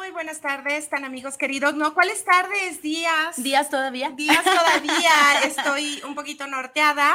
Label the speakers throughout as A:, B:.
A: Muy buenas tardes, tan amigos queridos. No, ¿cuáles tardes? Días.
B: ¿Días todavía?
A: Días todavía. Estoy un poquito norteada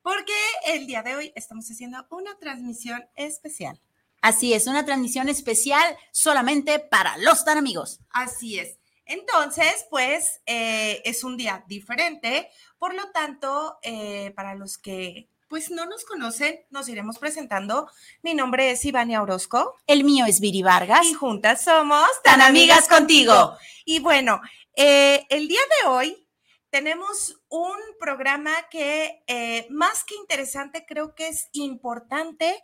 A: porque el día de hoy estamos haciendo una transmisión especial.
B: Así es, una transmisión especial solamente para los Tan Amigos.
A: Así es. Entonces, pues eh, es un día diferente. Por lo tanto, eh, para los que pues no nos conocen, nos iremos presentando. Mi nombre es Ivania Orozco.
B: El mío es Viri Vargas.
A: Y juntas somos
B: Tan amigas contigo.
A: Y bueno, eh, el día de hoy tenemos un programa que eh, más que interesante, creo que es importante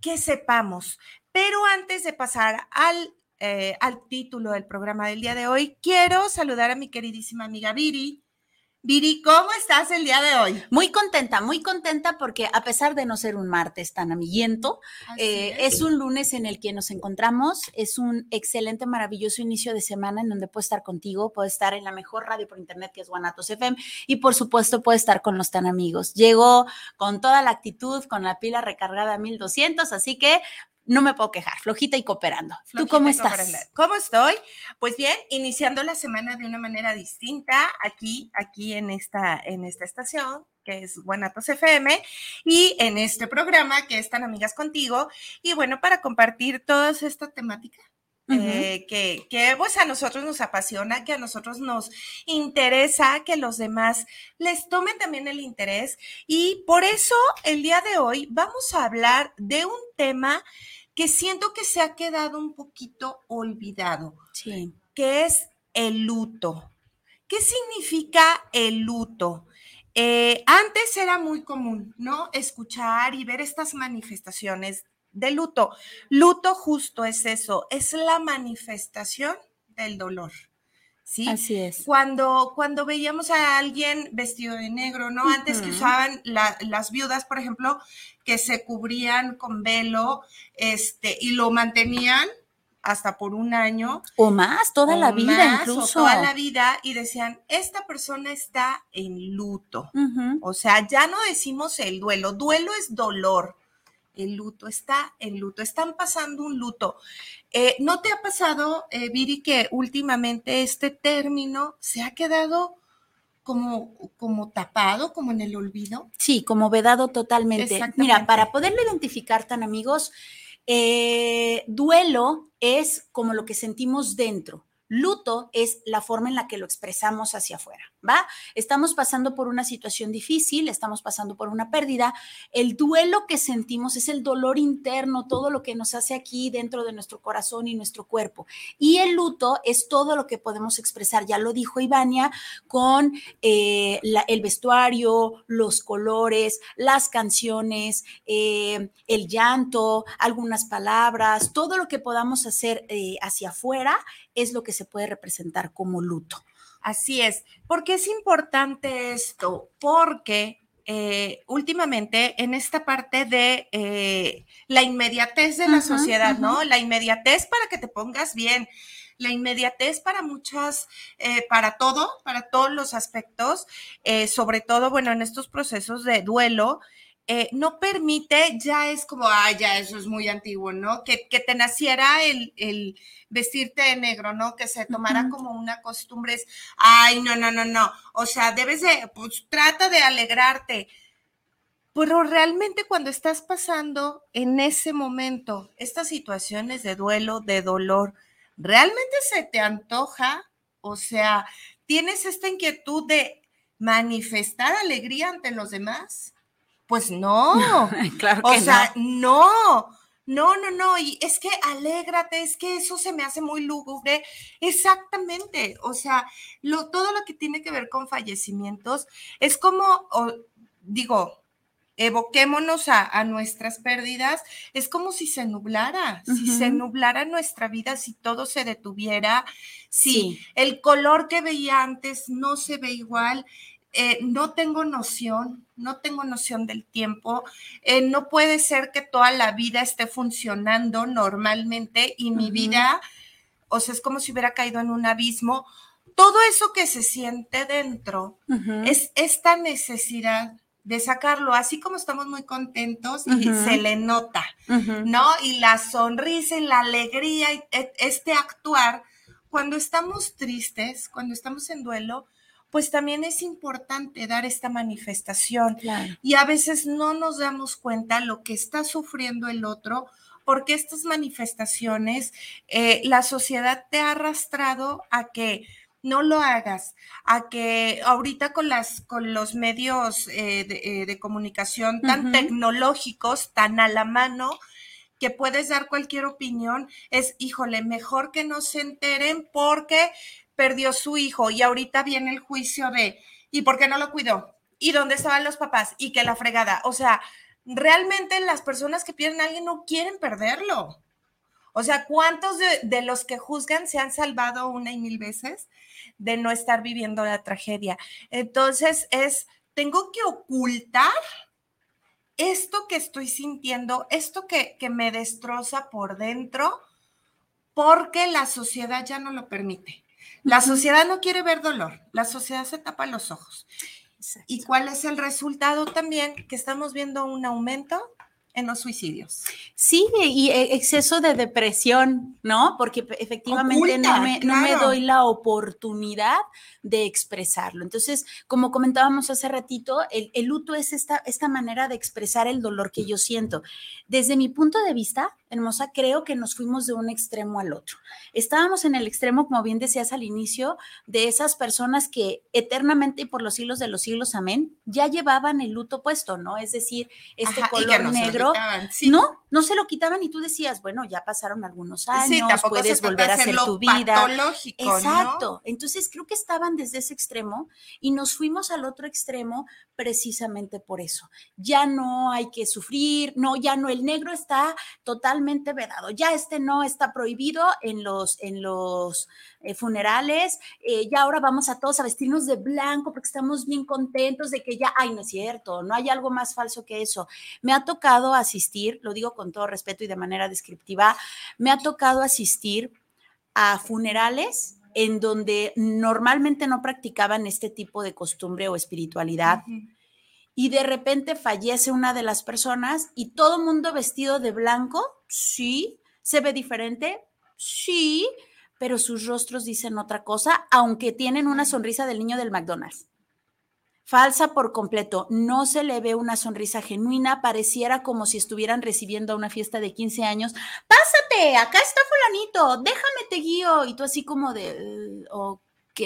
A: que sepamos. Pero antes de pasar al, eh, al título del programa del día de hoy, quiero saludar a mi queridísima amiga Viri. Viri, ¿cómo estás el día de hoy?
B: Muy contenta, muy contenta porque a pesar de no ser un martes tan amiguiento, eh, es un lunes en el que nos encontramos, es un excelente, maravilloso inicio de semana en donde puedo estar contigo, puedo estar en la mejor radio por internet que es Guanatos FM y por supuesto puedo estar con los tan amigos. Llego con toda la actitud, con la pila recargada a 1200, así que no me puedo quejar, flojita y cooperando. ¿Tú cómo estás?
A: cooperando. ¿Cómo estoy? Pues bien, iniciando la semana de una manera distinta aquí, aquí en esta, en esta estación que es Guanatos FM y en este programa que están amigas contigo y bueno, para compartir toda esta temática. Eh, que, que pues a nosotros nos apasiona, que a nosotros nos interesa que los demás les tomen también el interés y por eso el día de hoy vamos a hablar de un tema que siento que se ha quedado un poquito olvidado,
B: Sí.
A: que es el luto. ¿Qué significa el luto? Eh, antes era muy común, ¿no? Escuchar y ver estas manifestaciones de luto. Luto justo es eso, es la manifestación del dolor. ¿Sí?
B: Así es.
A: Cuando, cuando veíamos a alguien vestido de negro, ¿no? Antes que usaban la- las viudas, por ejemplo, que se cubrían con velo, este, y lo mantenían hasta por un año.
B: O más, toda la vida
A: más, o
B: incluso.
A: toda la vida, y decían, esta persona está en luto. O sea, ya no decimos el duelo, duelo es dolor. El luto está en luto, están pasando un luto. Eh, ¿No te ha pasado, eh, Viri, que últimamente este término se ha quedado como, como tapado, como en el olvido?
B: Sí, como vedado totalmente. Mira, para poderlo identificar tan amigos, eh, duelo es como lo que sentimos dentro. Luto es la forma en la que lo expresamos hacia afuera, ¿va? Estamos pasando por una situación difícil, estamos pasando por una pérdida. El duelo que sentimos es el dolor interno, todo lo que nos hace aquí dentro de nuestro corazón y nuestro cuerpo. Y el luto es todo lo que podemos expresar, ya lo dijo Ivania, con eh, el vestuario, los colores, las canciones, eh, el llanto, algunas palabras, todo lo que podamos hacer eh, hacia afuera es lo que se puede representar como luto.
A: Así es. ¿Por qué es importante esto? Porque eh, últimamente en esta parte de eh, la inmediatez de la sociedad, ¿no? La inmediatez para que te pongas bien, la inmediatez para muchas, eh, para todo, para todos los aspectos, sobre todo, bueno, en estos procesos de duelo. Eh, no permite, ya es como, ah, ya eso es muy antiguo, ¿no? Que, que te naciera el, el vestirte de negro, ¿no? Que se tomara como una costumbre, es, ay, no, no, no, no. O sea, debes de, pues trata de alegrarte. pero realmente cuando estás pasando en ese momento estas situaciones de duelo, de dolor, ¿realmente se te antoja? O sea, ¿tienes esta inquietud de manifestar alegría ante los demás? Pues no.
B: claro
A: que o sea, no. No, no, no, y es que alégrate, es que eso se me hace muy lúgubre. Exactamente, o sea, lo, todo lo que tiene que ver con fallecimientos es como, digo, evoquémonos a, nuestras pérdidas, es como si se nublara, si se nublara nuestra vida, si todo se detuviera, si el color que veía antes no se ve igual, eh, no tengo noción, no tengo noción del tiempo, eh, no puede ser que toda la vida esté funcionando normalmente y mi vida, o sea, es como si hubiera caído en un abismo. Todo eso que se siente dentro es esta necesidad de sacarlo, así como estamos muy contentos y se le nota, ¿no? Y la sonrisa y la alegría, y este actuar, cuando estamos tristes, cuando estamos en duelo, pues también es importante dar esta manifestación. Y a veces no nos damos cuenta lo que está sufriendo el otro, porque estas manifestaciones, eh, la sociedad te ha arrastrado a que no lo hagas, a que ahorita con, las, con los medios eh, eh, de, comunicación tan tecnológicos, tan a la mano, que puedes dar cualquier opinión, es, híjole, mejor que no se enteren porque perdió su hijo y ahorita viene el juicio de, ¿y por qué no lo cuidó? ¿Y dónde estaban los papás? Y que la fregada. O sea, realmente las personas que pierden a alguien no quieren perderlo. O sea, ¿cuántos de, los que juzgan se han salvado una y mil veces de no estar viviendo la tragedia? Entonces es, tengo que ocultar esto que estoy sintiendo, esto que, que me destroza por dentro, porque la sociedad ya no lo permite. La sociedad no quiere ver dolor, la sociedad se tapa los ojos. ¿Y cuál es el resultado también? Que estamos viendo un aumento en los suicidios.
B: Sí, y e, exceso de depresión, ¿no? Porque efectivamente no, me, doy la oportunidad de expresarlo. Entonces, como comentábamos hace ratito, el, el, luto es esta, esta manera de expresar el dolor que yo siento. Desde mi punto de vista, hermosa, creo que nos fuimos de un extremo al otro. Estábamos en el extremo, como bien decías al inicio, de esas personas que eternamente y por los siglos de los siglos, amén, ya llevaban el luto puesto, ¿no? Es decir, este color negro. No, no se lo quitaban y tú decías, bueno, ya pasaron algunos años, puedes volver a hacer tu vida. Exacto. Entonces creo que estaban desde ese extremo y nos fuimos al otro extremo precisamente por eso. Ya no hay que sufrir, no, ya no, el negro está totalmente vedado, ya este no está prohibido en los, en los eh, funerales, eh, ya ahora vamos a todos a vestirnos de blanco porque estamos bien contentos de que ya, ay, no es cierto, no hay algo más falso que eso. Me ha tocado asistir, lo digo con todo respeto y de manera descriptiva, me ha tocado asistir a funerales en donde normalmente no practicaban este tipo de costumbre o espiritualidad. Y de repente fallece una de las personas y todo mundo vestido de blanco, sí, se ve diferente, sí, pero sus rostros dicen otra cosa, aunque tienen una sonrisa del niño del McDonald's. Falsa por completo, no se le ve una sonrisa genuina, pareciera como si estuvieran recibiendo una fiesta de 15 años. Pásate, acá está fulanito, déjame te guío. Y tú así como de, ok,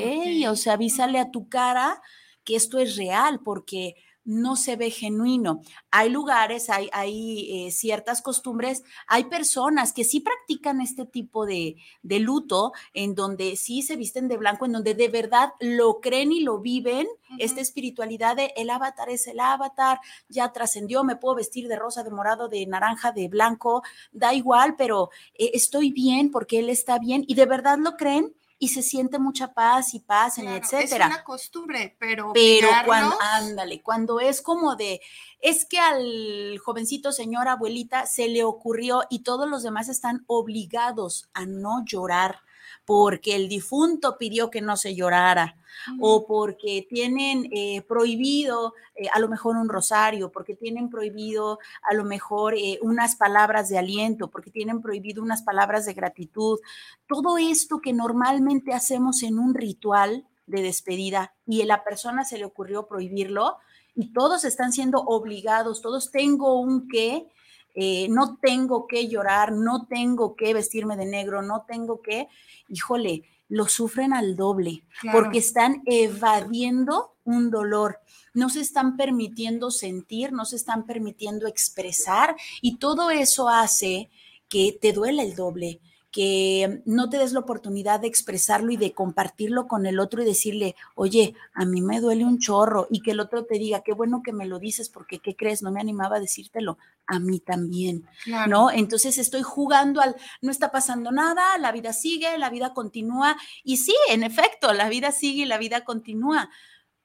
B: o sea, avísale a tu cara que esto es real, porque no se ve genuino. Hay lugares, hay, hay eh, ciertas costumbres, hay personas que sí practican este tipo de, luto, en donde sí se visten de blanco, en donde de verdad lo creen y lo viven, esta espiritualidad de el avatar es el avatar, ya trascendió, me puedo vestir de rosa, de morado, de naranja, de blanco, da igual, pero eh, estoy bien porque él está bien y de verdad lo creen y se siente mucha paz y paz, etcétera.
A: Es una costumbre, pero.
B: Pero cuando, ándale, cuando es como de, es que al jovencito señor abuelita se le ocurrió y todos los demás están obligados a no llorar porque el difunto pidió que no se llorara o porque tienen eh, prohibido eh, a lo mejor un rosario, porque tienen prohibido a lo mejor eh, unas palabras de aliento, porque tienen prohibido unas palabras de gratitud. Todo esto que normalmente hacemos en un ritual de despedida y a la persona se le ocurrió prohibirlo, y todos están siendo obligados, todos tengo un qué, eh, no tengo que llorar, no tengo que vestirme de negro, no tengo que, híjole, lo sufren al doble, porque están evadiendo un dolor, no se están permitiendo sentir, no se están permitiendo expresar y todo eso hace que te duele el doble, que no te des la oportunidad de expresarlo y de compartirlo con el otro y decirle, oye, a mí me duele un chorro y que el otro te diga, qué bueno que me lo dices porque, ¿qué crees? No me animaba a decírtelo, a mí también, ¿no? Entonces estoy jugando al, no está pasando nada, la vida sigue, la vida continúa y sí, en efecto, la vida sigue y la vida continúa,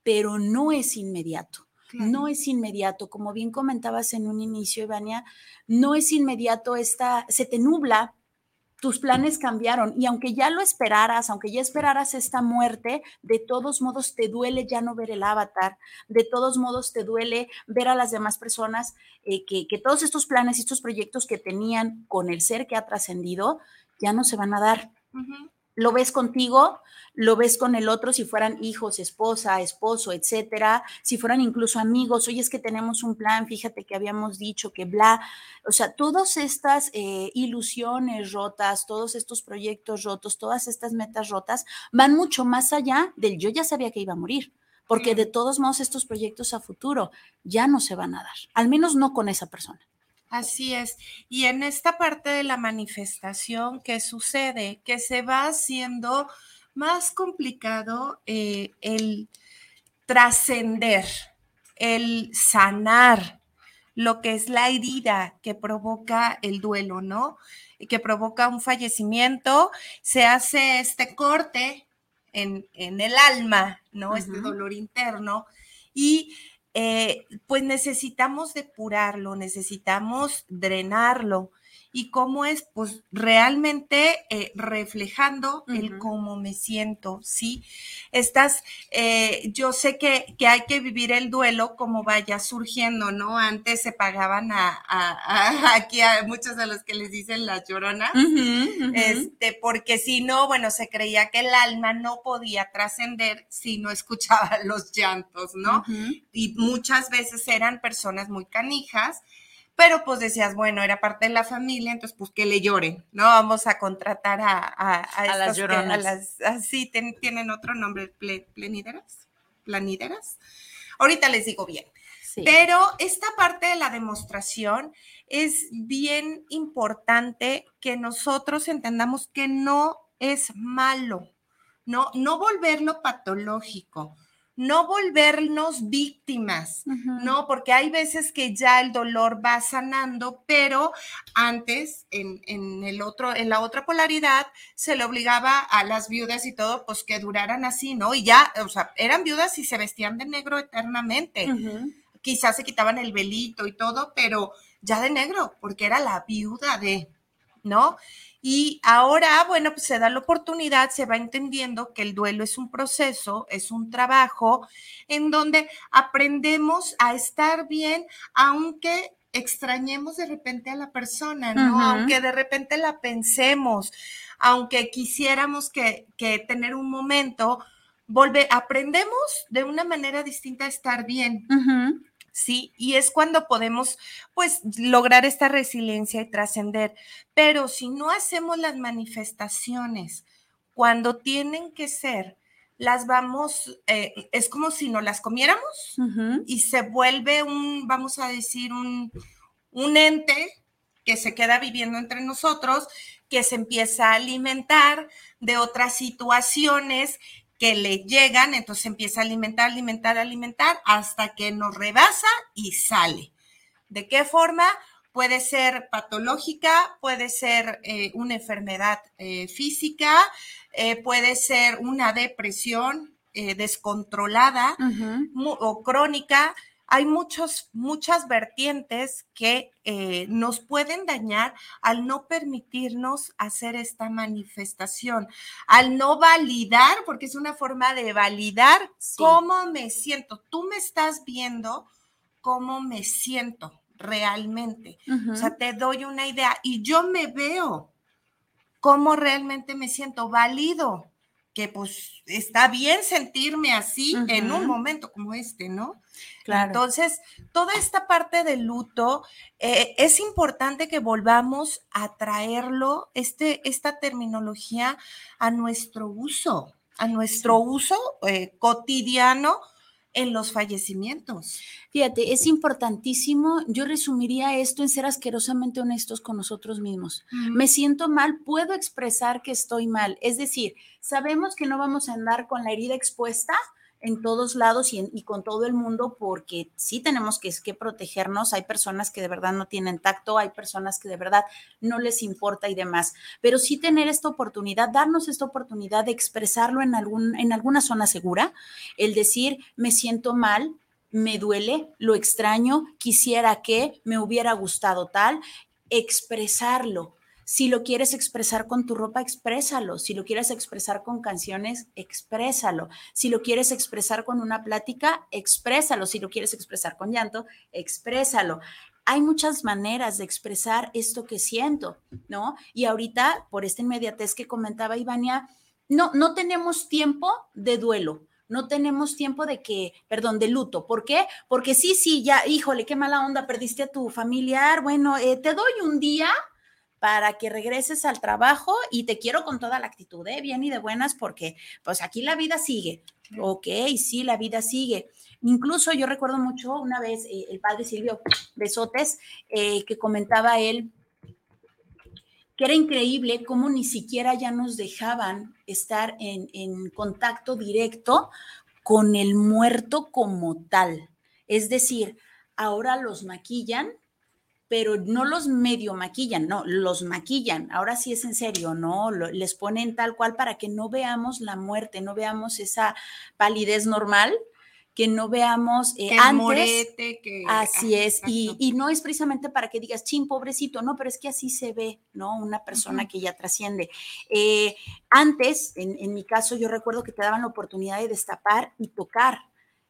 B: pero no es inmediato. No es inmediato, como bien comentabas en un inicio, Ivania, no es inmediato esta, se te nubla tus planes cambiaron y aunque ya lo esperaras, aunque ya esperaras esta muerte, de todos modos te duele ya no ver el avatar, de todos modos te duele ver a las demás personas eh, que, todos estos planes y estos proyectos que tenían con el ser que ha trascendido ya no se van a dar lo ves contigo, lo ves con el otro, si fueran hijos, esposa, esposo, etcétera, si fueran incluso amigos, oye, es que tenemos un plan, fíjate que habíamos dicho que bla, o sea, todas estas eh, ilusiones rotas, todos estos proyectos rotos, todas estas metas rotas, van mucho más allá del yo ya sabía que iba a morir, porque de todos modos estos proyectos a futuro ya no se van a dar, al menos no con esa persona.
A: Así es. Y en esta parte de la manifestación, ¿qué sucede? Que se va haciendo más complicado eh, el trascender, el sanar lo que es la herida que provoca el duelo, ¿no? Que provoca un fallecimiento, se hace este corte en, el alma, ¿no? Este dolor interno. Y eh, pues necesitamos depurarlo, necesitamos drenarlo. ¿Y cómo es? Pues realmente eh, reflejando el cómo me siento, ¿sí? Estás, eh, yo sé que, hay que vivir el duelo como vaya surgiendo, ¿no? Antes se pagaban a, aquí a muchos de los que les dicen las lloronas, este, porque si no, bueno, se creía que el alma no podía trascender si no escuchaba los llantos, ¿no? Y muchas veces eran personas muy canijas pero pues decías, bueno, era parte de la familia, entonces pues que le lloren, ¿no? Vamos a contratar a, a,
B: las lloronas.
A: así tienen otro nombre, plenideras, planideras. Ahorita les digo bien. Pero esta parte de la demostración es bien importante que nosotros entendamos que no es malo, no, no volverlo patológico no volvernos víctimas, ¿no? Porque hay veces que ya el dolor va sanando, pero antes, en, el otro, en la otra polaridad, se le obligaba a las viudas y todo, pues que duraran así, ¿no? Y ya, o sea, eran viudas y se vestían de negro eternamente. Quizás se quitaban el velito y todo, pero ya de negro, porque era la viuda de, ¿no? Y ahora, bueno, pues se da la oportunidad, se va entendiendo que el duelo es un proceso, es un trabajo en donde aprendemos a estar bien, aunque extrañemos de repente a la persona, ¿no? Aunque de repente la pensemos, aunque quisiéramos que, que tener un momento, volver, aprendemos de una manera distinta a estar bien. ¿Sí? Y es cuando podemos, pues, lograr esta resiliencia y trascender. Pero si no hacemos las manifestaciones cuando tienen que ser, las vamos, eh, es como si no las comiéramos y se vuelve un, vamos a decir, un, un ente que se queda viviendo entre nosotros, que se empieza a alimentar de otras situaciones que le llegan, entonces empieza a alimentar, alimentar, alimentar hasta que nos rebasa y sale. ¿De qué forma? Puede ser patológica, puede ser eh, una enfermedad eh, física, eh, puede ser una depresión descontrolada o crónica, hay muchos, muchas vertientes que eh, nos pueden dañar al no permitirnos hacer esta manifestación, al no validar, porque es una forma de validar cómo me siento. Tú me estás viendo cómo me siento realmente. O sea, te doy una idea y yo me veo cómo realmente me siento, válido que pues está bien sentirme así en un momento como este, ¿no? Claro. Entonces, toda esta parte del luto, eh, es importante que volvamos a traerlo, este, esta terminología, a nuestro uso, a nuestro uso eh, cotidiano en los fallecimientos.
B: Fíjate, es importantísimo. Yo resumiría esto en ser asquerosamente honestos con nosotros mismos. Me siento mal, puedo expresar que estoy mal. Es decir, sabemos que no vamos a andar con la herida expuesta, en todos lados y, con todo el mundo porque sí tenemos que, que, protegernos. Hay personas que de verdad no tienen tacto, hay personas que de verdad no les importa y demás, pero sí tener esta oportunidad, darnos esta oportunidad de expresarlo en, algún, en alguna zona segura, el decir, me siento mal, me duele, lo extraño, quisiera que me hubiera gustado tal, expresarlo si lo quieres expresar con tu ropa, exprésalo. Si lo quieres expresar con canciones, exprésalo. Si lo quieres expresar con una plática, exprésalo. Si lo quieres expresar con llanto, exprésalo hay muchas maneras de expresar esto que siento, ¿no? Y ahorita, por esta inmediatez que comentaba Ivania, no, no tenemos tiempo de duelo. No tenemos tiempo de que, perdón, de luto. ¿Por qué? Porque sí, sí, ya, híjole, qué mala onda, perdiste a tu familiar. Bueno, eh, te doy un día para que regreses al trabajo y te quiero con toda la actitud, ¿eh? bien y de buenas, porque pues aquí la vida sigue. Ok, sí, la vida sigue. Incluso yo recuerdo mucho una vez eh, el padre Silvio Besotes eh, que comentaba él que era increíble cómo ni siquiera ya nos dejaban estar en, en contacto directo con el muerto como tal. Es decir, ahora los maquillan, pero no los medio maquillan, no, los maquillan. Ahora sí es en serio, ¿no? les ponen tal cual para que no veamos la muerte, no veamos esa palidez normal, que no veamos eh, antes. que, así es, y, no es precisamente para que digas, chin, pobrecito, no, pero es que así se ve, ¿no? Una persona que ya trasciende. Eh, antes, en, en mi caso, yo recuerdo que te daban la oportunidad de destapar y tocar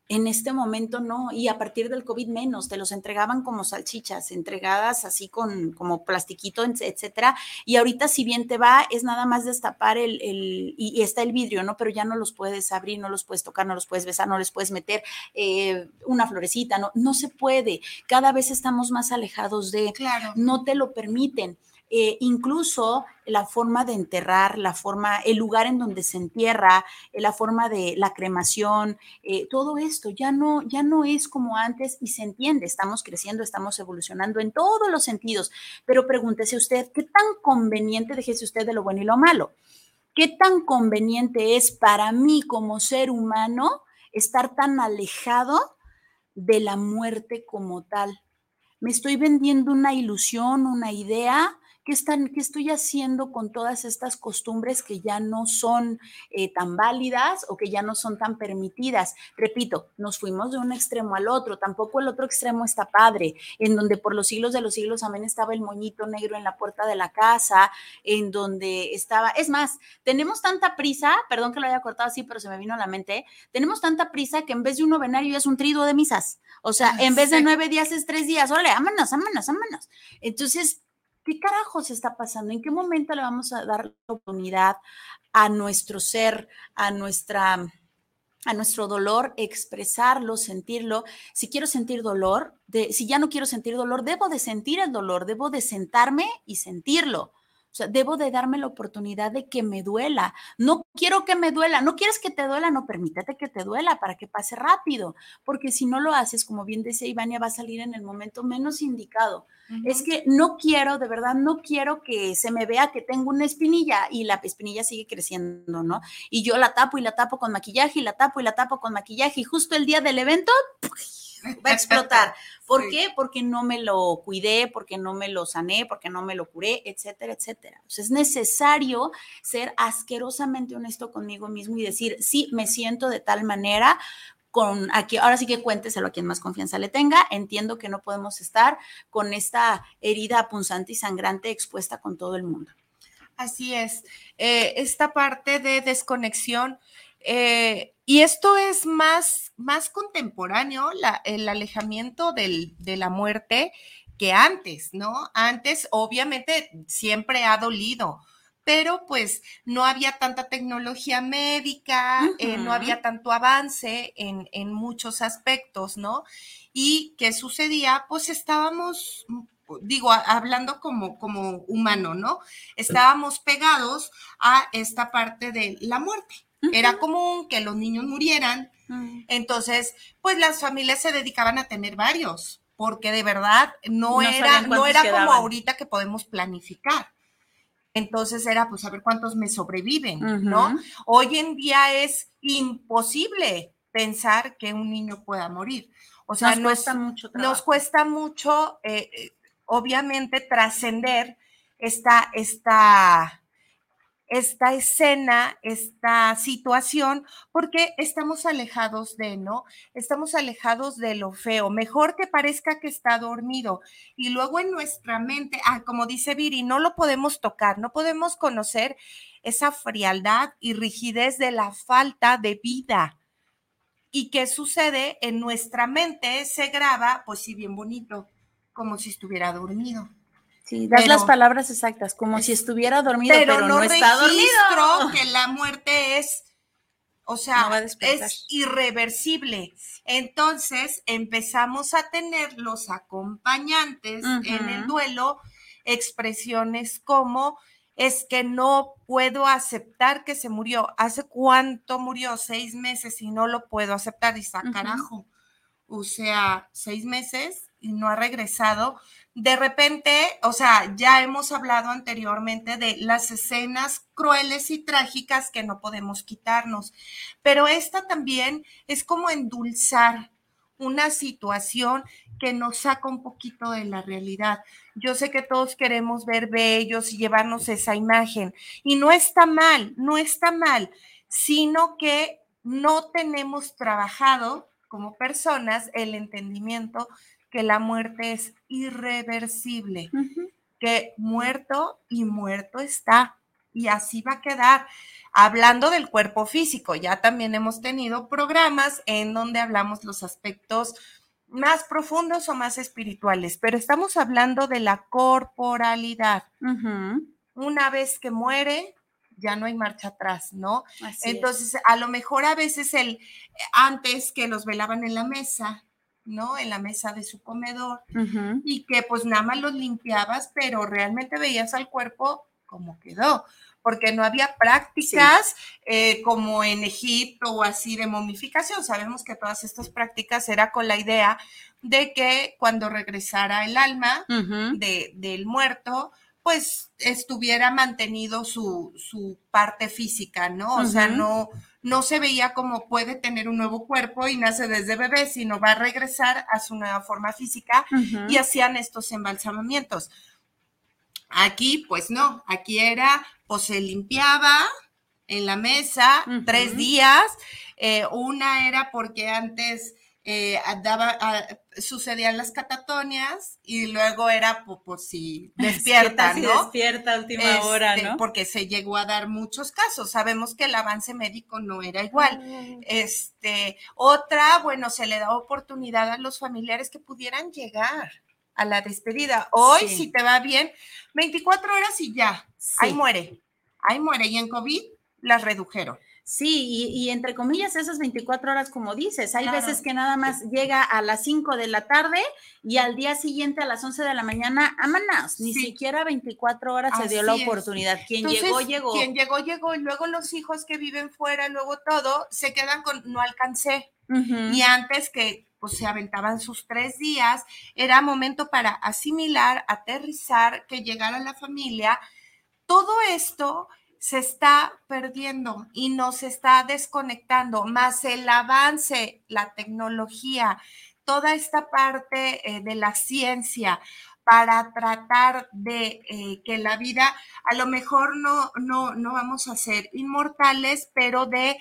B: en este momento no, y a partir del COVID menos, te los entregaban como salchichas, entregadas así con como plastiquito, etcétera. Y ahorita si bien te va, es nada más destapar el, el y, está el vidrio, ¿no? Pero ya no los puedes abrir, no los puedes tocar, no los puedes besar, no les puedes meter eh, una florecita, no, no se puede. Cada vez estamos más alejados de, claro. no te lo permiten. Eh, incluso la forma de enterrar, la forma, el lugar en donde se entierra, eh, la forma de la cremación, eh, todo esto ya no, ya no es como antes y se entiende, estamos creciendo, estamos evolucionando en todos los sentidos, pero pregúntese usted, ¿qué tan conveniente, déjese usted de lo bueno y lo malo? ¿Qué tan conveniente es para mí como ser humano estar tan alejado de la muerte como tal? Me estoy vendiendo una ilusión, una idea ¿Qué, están, ¿Qué estoy haciendo con todas estas costumbres que ya no son eh, tan válidas o que ya no son tan permitidas? Repito, nos fuimos de un extremo al otro, tampoco el otro extremo está padre, en donde por los siglos de los siglos amén estaba el moñito negro en la puerta de la casa, en donde estaba, es más, tenemos tanta prisa, perdón que lo haya cortado así, pero se me vino a la mente, tenemos tanta prisa que en vez de un novenario es un trido de misas, o sea, en vez de nueve días es tres días, órale, ámanos, ámanos, ámanos. Entonces, ¿qué carajos está pasando? ¿En qué momento le vamos a dar la oportunidad a nuestro ser, a nuestra a nuestro dolor, expresarlo, sentirlo. Si quiero sentir dolor, de, si ya no quiero sentir dolor, debo de sentir el dolor, debo de sentarme y sentirlo. O sea, debo de darme la oportunidad de que me duela. No quiero que me duela. No quieres que te duela, no permítete que te duela para que pase rápido. Porque si no lo haces, como bien decía Ivania, va a salir en el momento menos indicado. Es que no quiero, de verdad, no quiero que se me vea que tengo una espinilla y la espinilla sigue creciendo, ¿no? Y yo la tapo y la tapo con maquillaje y la tapo y la tapo con maquillaje y justo el día del evento va a explotar. ¿Por qué? Porque no me lo cuidé, porque no me lo sané, porque no me lo curé, etcétera, etcétera. es necesario ser asquerosamente honesto conmigo mismo y decir, sí, me siento de tal manera, con aquí, ahora sí que cuénteselo a quien más confianza le tenga. Entiendo que no podemos estar con esta herida punzante y sangrante expuesta con todo el mundo.
A: Así es. Eh, esta parte de desconexión eh, y esto es más, más contemporáneo, el alejamiento del, de la muerte que antes, ¿no? Antes, obviamente, siempre ha dolido, pero pues no había tanta tecnología médica, eh, no había tanto avance en, en muchos aspectos, ¿no? Y qué sucedía, pues estábamos, mm, digo, a- hablando como, como humano, ¿no? Estábamos pegados a esta parte de la muerte. Era común que los niños murieran,
B: Mm.
A: entonces, pues las familias se dedicaban a tener varios, porque de verdad no,
B: No
A: era, no era como ahorita que podemos planificar. Entonces era, pues, a ver cuántos me sobreviven, ¿no? Hoy en día es imposible pensar que un niño pueda morir. O sea,
B: nos
A: nos,
B: cuesta mucho trabajo.
A: nos cuesta mucho, eh, eh, obviamente, trascender esta, esta, esta escena, esta situación, porque estamos alejados de, ¿no? Estamos alejados de lo feo. Mejor que parezca que está dormido. Y luego en nuestra mente, ah, como dice Viri, no lo podemos tocar, no podemos conocer esa frialdad y rigidez de la falta de vida. ¿Y qué sucede? En nuestra mente se graba, pues sí, bien bonito, como si estuviera dormido.
B: Sí, das
A: pero-
B: las palabras exactas, como si estuviera dormido,
A: pero,
B: pero,
A: no,
B: no, está dormido.
A: que la muerte es, o sea, es irreversible. Entonces empezamos a tener los acompañantes en el duelo, expresiones como es que no puedo aceptar que se murió. ¿Hace cuánto murió? Seis meses y no lo puedo aceptar. Dice, "Ah,
B: Ujú.
A: carajo. O sea, seis meses y no ha regresado. De repente, o sea, ya hemos hablado anteriormente de las escenas crueles y trágicas que no podemos quitarnos, pero esta también es como endulzar una situación que nos saca un poquito de la realidad. Yo sé que todos queremos ver bellos y llevarnos esa imagen, y no está mal, no está mal, sino que no tenemos trabajado como personas el entendimiento que la muerte es irreversible, que muerto y muerto está, y así va a quedar. Hablando del cuerpo físico, ya también hemos tenido programas en donde hablamos los aspectos más profundos o más espirituales, pero estamos hablando de la corporalidad. Una vez que muere, ya no hay marcha atrás, ¿no?
B: Así es.
A: Entonces, a lo mejor a veces el antes que los velaban en la mesa, ¿no? En la mesa de su comedor y que pues nada más los limpiabas, pero realmente veías al cuerpo como quedó, porque no había prácticas eh, como en Egipto o así de momificación. Sabemos que todas estas prácticas era con la idea de que cuando regresara el alma de, del muerto, pues estuviera mantenido su, su parte física, ¿no? O sea, no, no se veía como puede tener un nuevo cuerpo y nace desde bebé, sino va a regresar a su nueva forma física y hacían estos embalsamamientos. Aquí, pues no, aquí era, pues se limpiaba en la mesa tres días. eh, una era porque antes eh, daba, ah, sucedían las catatonias y luego era por, por si despierta,
B: Si
A: ¿no?
B: despierta a última hora,
A: Este,
B: ¿no?
A: Porque se llegó a dar muchos casos. Sabemos que el avance médico no era igual. Este, otra, bueno, se le da oportunidad a los familiares que pudieran llegar a la despedida. Hoy,
B: Sí.
A: si te va bien, 24 horas y ya, ahí muere, ahí muere. Y en COVID las redujeron.
B: Sí, y, y entre comillas, esas 24 horas, como dices, hay
A: Claro.
B: veces que nada más llega a las 5 de la tarde y al día siguiente a las 11 de la mañana, amanas, ni
A: Sí.
B: siquiera 24 horas se dio
A: Así
B: la oportunidad. Quien
A: Entonces,
B: llegó, llegó.
A: Quien llegó, llegó. Y luego los hijos que viven fuera, luego todo, se quedan con no alcancé.
B: Ujú.
A: Y antes que pues, se aventaban sus tres días, era momento para asimilar, aterrizar, que llegara la familia. Todo esto se está perdiendo y nos está desconectando, más el avance, la tecnología, toda esta parte eh, de la ciencia para tratar de eh, que la vida, a lo mejor no, no, no vamos a ser inmortales, pero de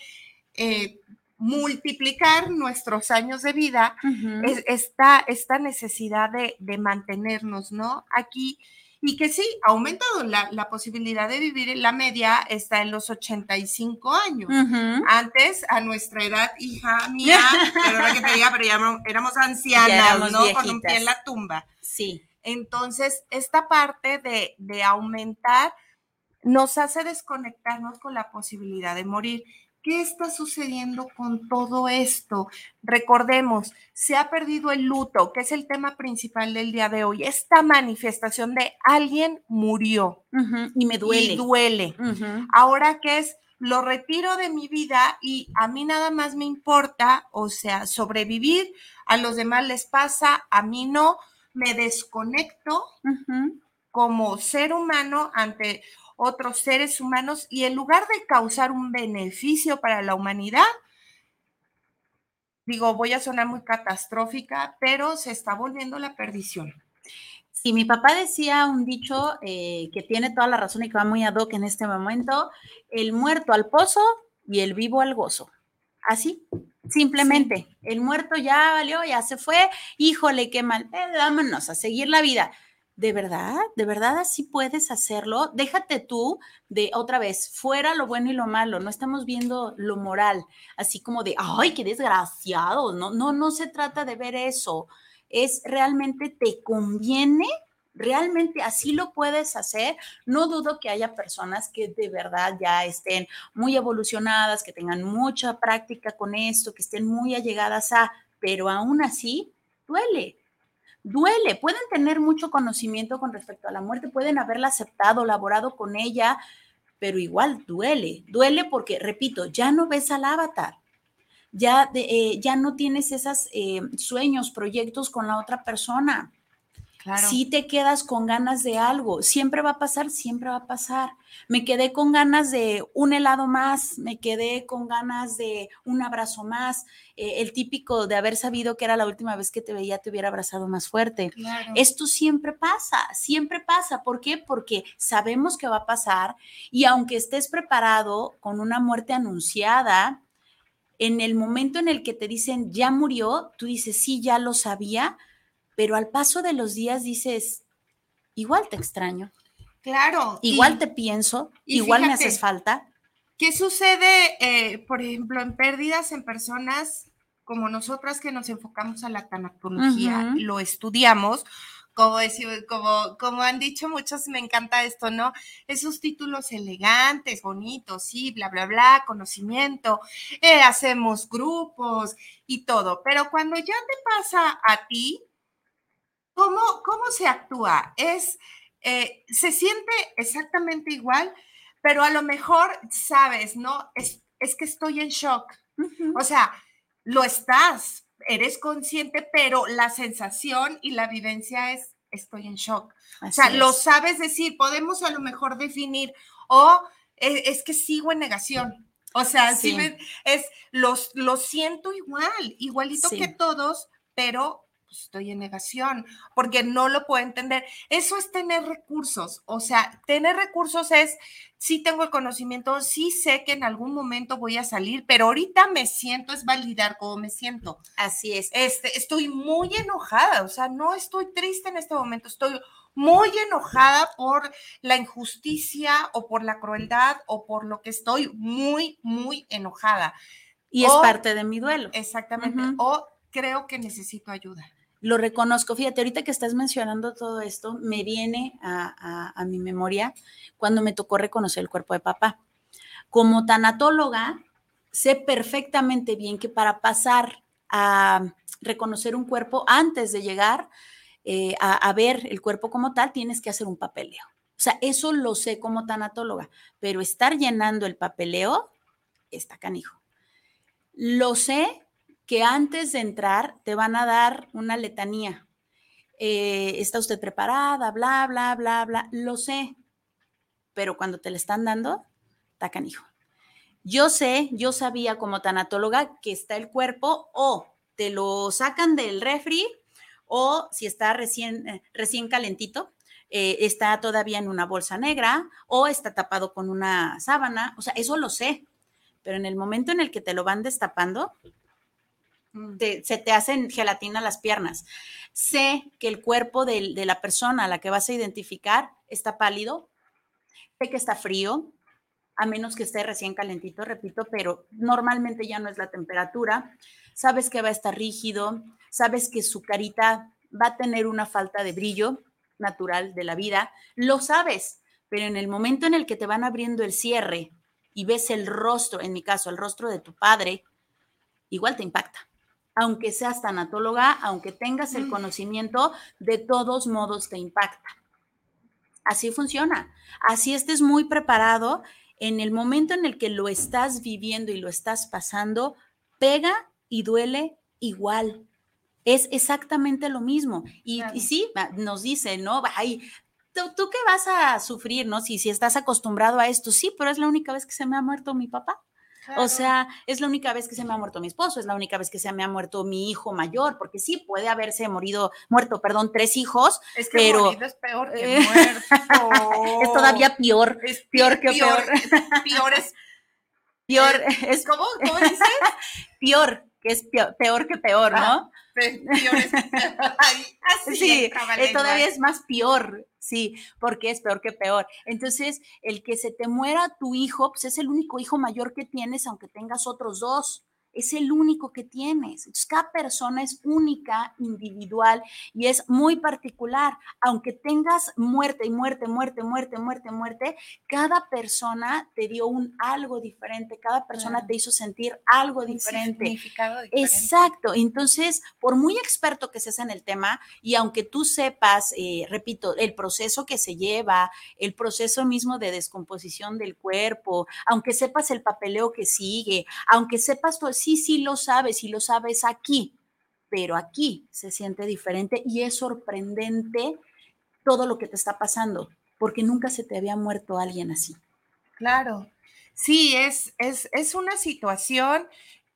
A: eh, multiplicar nuestros años de vida, es- esta, esta necesidad de, de mantenernos, ¿no? Aquí, y que sí, ha aumentado la, la posibilidad de vivir en la media, está en los 85 años. Antes, a nuestra edad, hija mía, perdona que te diga, pero ya éramos ancianas,
B: Ya éramos
A: ¿no? Con un pie en la tumba.
B: Sí.
A: Entonces, esta parte de, de aumentar nos hace desconectarnos con la posibilidad de morir. ¿Qué está sucediendo con todo esto? Recordemos, se ha perdido el luto, que es el tema principal del día de hoy. Esta manifestación de alguien murió.
B: Y me duele.
A: Y duele. Ahora que es, lo retiro de mi vida y a mí nada más me importa, o sea, sobrevivir, a los demás les pasa, a mí no, me desconecto como ser humano ante otros seres humanos y en lugar de causar un beneficio para la humanidad, digo, voy a sonar muy catastrófica, pero se está volviendo la perdición.
B: Sí, mi papá decía un dicho eh, que tiene toda la razón y que va muy ad hoc en este momento, el muerto al pozo y el vivo al gozo. Así, simplemente, el muerto ya valió, ya se fue, híjole, qué mal, eh, vámonos a seguir la vida. ¿De verdad? ¿De verdad así puedes hacerlo? Déjate tú de otra vez, fuera lo bueno y lo malo, no estamos viendo lo moral, así como de, ay, qué desgraciado, no, no, no se trata de ver eso, es realmente te conviene, realmente así lo puedes hacer. No dudo que haya personas que de verdad ya estén muy evolucionadas, que tengan mucha práctica con esto, que estén muy allegadas a, pero aún así duele duele, pueden tener mucho conocimiento con respecto a la muerte, pueden haberla aceptado, laborado con ella, pero igual duele, duele porque, repito, ya no ves al avatar, ya, eh, ya no tienes esos eh, sueños, proyectos con la otra persona. Si te quedas con ganas de algo, siempre va a pasar, siempre va a pasar. Me quedé con ganas de un helado más, me quedé con ganas de un abrazo más, eh, el típico de haber sabido que era la última vez que te veía, te hubiera abrazado más fuerte. Esto siempre pasa, siempre pasa. ¿Por qué? Porque sabemos que va a pasar y aunque estés preparado con una muerte anunciada, en el momento en el que te dicen ya murió, tú dices, sí, ya lo sabía, pero al paso de los días dices, igual te extraño.
A: Claro.
B: Igual te pienso, igual me haces falta.
A: ¿Qué sucede, eh, por ejemplo, en pérdidas en personas como nosotras que nos enfocamos a la tanatología, lo estudiamos? Como, decir, como, como han dicho muchos, me encanta esto, ¿no? Esos títulos elegantes, bonitos, sí, bla, bla, bla, conocimiento, eh, hacemos grupos y todo, pero cuando ya te pasa a ti, ¿Cómo, cómo se actúa? Es, eh, se siente exactamente igual, pero a lo mejor sabes, ¿no? Es, es que estoy en shock. O sea, lo estás, eres consciente, pero la sensación y la vivencia es, estoy en shock. o sea, lo sabes decir, podemos a lo mejor definir, o e, es, que sigo en negación. O sea, sí. es, los, lo siento igual, igualito que todos, pero estoy en negación, porque no lo puedo entender. Eso es tener recursos, o sea, tener recursos es, sí tengo el conocimiento, sí sé que en algún momento voy a salir, pero ahorita me siento, es validar cómo me siento.
B: Así es.
A: Este, estoy muy enojada, o sea, no estoy triste en este momento, estoy muy enojada por la injusticia o por la crueldad o por lo que estoy muy, muy enojada.
B: Y es parte de mi duelo.
A: Exactamente. O creo que necesito ayuda
B: lo reconozco. Fíjate, ahorita que estás mencionando todo esto, me viene a, mi memoria cuando me tocó reconocer el cuerpo de papá. Como tanatóloga, sé perfectamente bien que para pasar a reconocer un cuerpo antes de llegar eh, a, a, ver el cuerpo como tal, tienes que hacer un papeleo. O sea, eso lo sé como tanatóloga, pero estar llenando el papeleo está canijo. Lo sé que antes de entrar te van a dar una letanía. Eh, ¿Está usted preparada? Bla, bla, bla, bla. Lo sé, pero cuando te le están dando, está canijo. Yo sé, yo sabía como tanatóloga que está el cuerpo o te lo sacan del refri o si está recién, eh, recién calentito, eh, está todavía en una bolsa negra o está tapado con una sábana. O sea, eso lo sé. Pero en el momento en el que te lo van destapando, Mm. se te hacen gelatina las piernas. Sé que el cuerpo de, la persona a la que vas a identificar está pálido, sé que está frío, a menos que esté recién calentito, repito, pero normalmente ya no es la temperatura. Sabes que va a estar rígido, sabes que su carita va a tener una falta de brillo natural de la vida, lo sabes, pero en el momento en el que te van abriendo el cierre y ves el rostro, en mi caso, el rostro de tu padre, igual te impacta. Aunque seas tanatóloga, aunque tengas el
A: Mm.
B: conocimiento, de todos modos te impacta. Así funciona. Así estés muy preparado, en el momento en el que lo estás viviendo y lo estás pasando, pega y duele igual. Es exactamente lo mismo. Y,
A: Claro.
B: y sí, nos dice, ¿no? Ay, ¿tú, tú qué vas a sufrir, no? Si, si estás acostumbrado a esto, sí, pero es la única vez que se me ha muerto mi papá. O sea, es la única vez que se me ha muerto mi esposo, es la única vez que se me ha muerto mi hijo mayor, porque sí puede haberse morido, muerto, perdón, tres hijos,
A: es que
B: pero-
A: morido es peor que
B: eh,
A: muerto.
B: es todavía peor,
A: Es
B: peor que peor.
A: es- Peor es,
B: peor, es
A: ¿cómo, cómo dices?
B: peor, que es peor, peor que peor, ¿no?
A: Ah, Pe- Es, así
B: Sí,
A: entraba
B: eh, todavía es más peor, sí, porque es peor que peor. Entonces, el que se te muera tu hijo, pues es el único hijo mayor que tienes, aunque tengas otros dos. Es el único que tienes. Entonces, cada persona es única, individual y es muy particular. Aunque tengas muerte y muerte, muerte, muerte, muerte, muerte, cada persona te dio un algo diferente, cada persona
A: Claro.
B: te hizo sentir algo
A: Un
B: diferente.
A: significado diferente.
B: Exacto. Entonces, por muy experto que seas en el tema, y aunque tú sepas, eh, repito, el proceso que se lleva, el proceso mismo de descomposición del cuerpo, aunque sepas el papeleo que sigue, aunque sepas todo, sí, sí lo sabes y lo sabes aquí, pero aquí se siente diferente y es sorprendente todo lo que te está pasando, porque nunca se te había muerto alguien así.
A: Claro. Sí, es, es, es una situación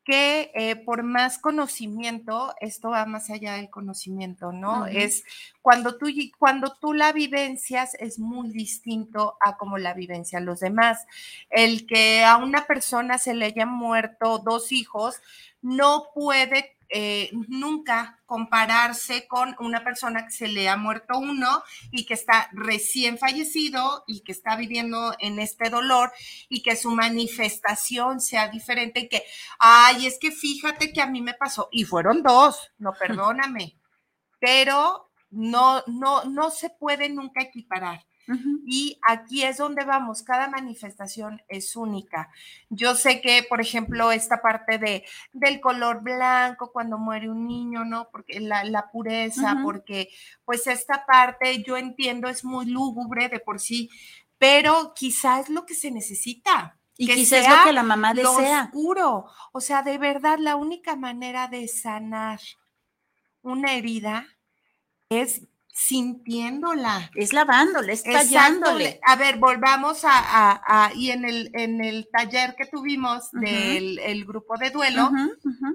A: que eh, por más conocimiento, esto va más allá del conocimiento, ¿no? Es cuando tú, y- cuando tú la vivencias es muy distinto a como la vivencian los demás. El que a una persona se le hayan muerto dos hijos no puede eh, nunca compararse con una persona que se le ha muerto uno y que está recién fallecido y que está viviendo en este dolor y que su manifestación sea diferente y que, ay, es que fíjate que a mí me pasó y fueron dos, no perdóname, pero no, no, no se puede nunca equiparar. Y aquí es donde vamos, cada manifestación es única. Yo sé que, por ejemplo, esta parte de, del color blanco cuando muere un niño, ¿no? Porque la, la pureza, porque pues esta parte yo entiendo es muy lúgubre de por sí, pero quizá es lo que se necesita.
B: Y
A: que
B: quizás es
A: sea
B: lo que la mamá
A: lo
B: desea.
A: oscuro. O sea, de verdad, la única manera de sanar una herida es sintiéndola.
B: Es lavándole, es tallándole.
A: A ver, volvamos a, a- a- y en el, en el taller que tuvimos del el grupo de duelo,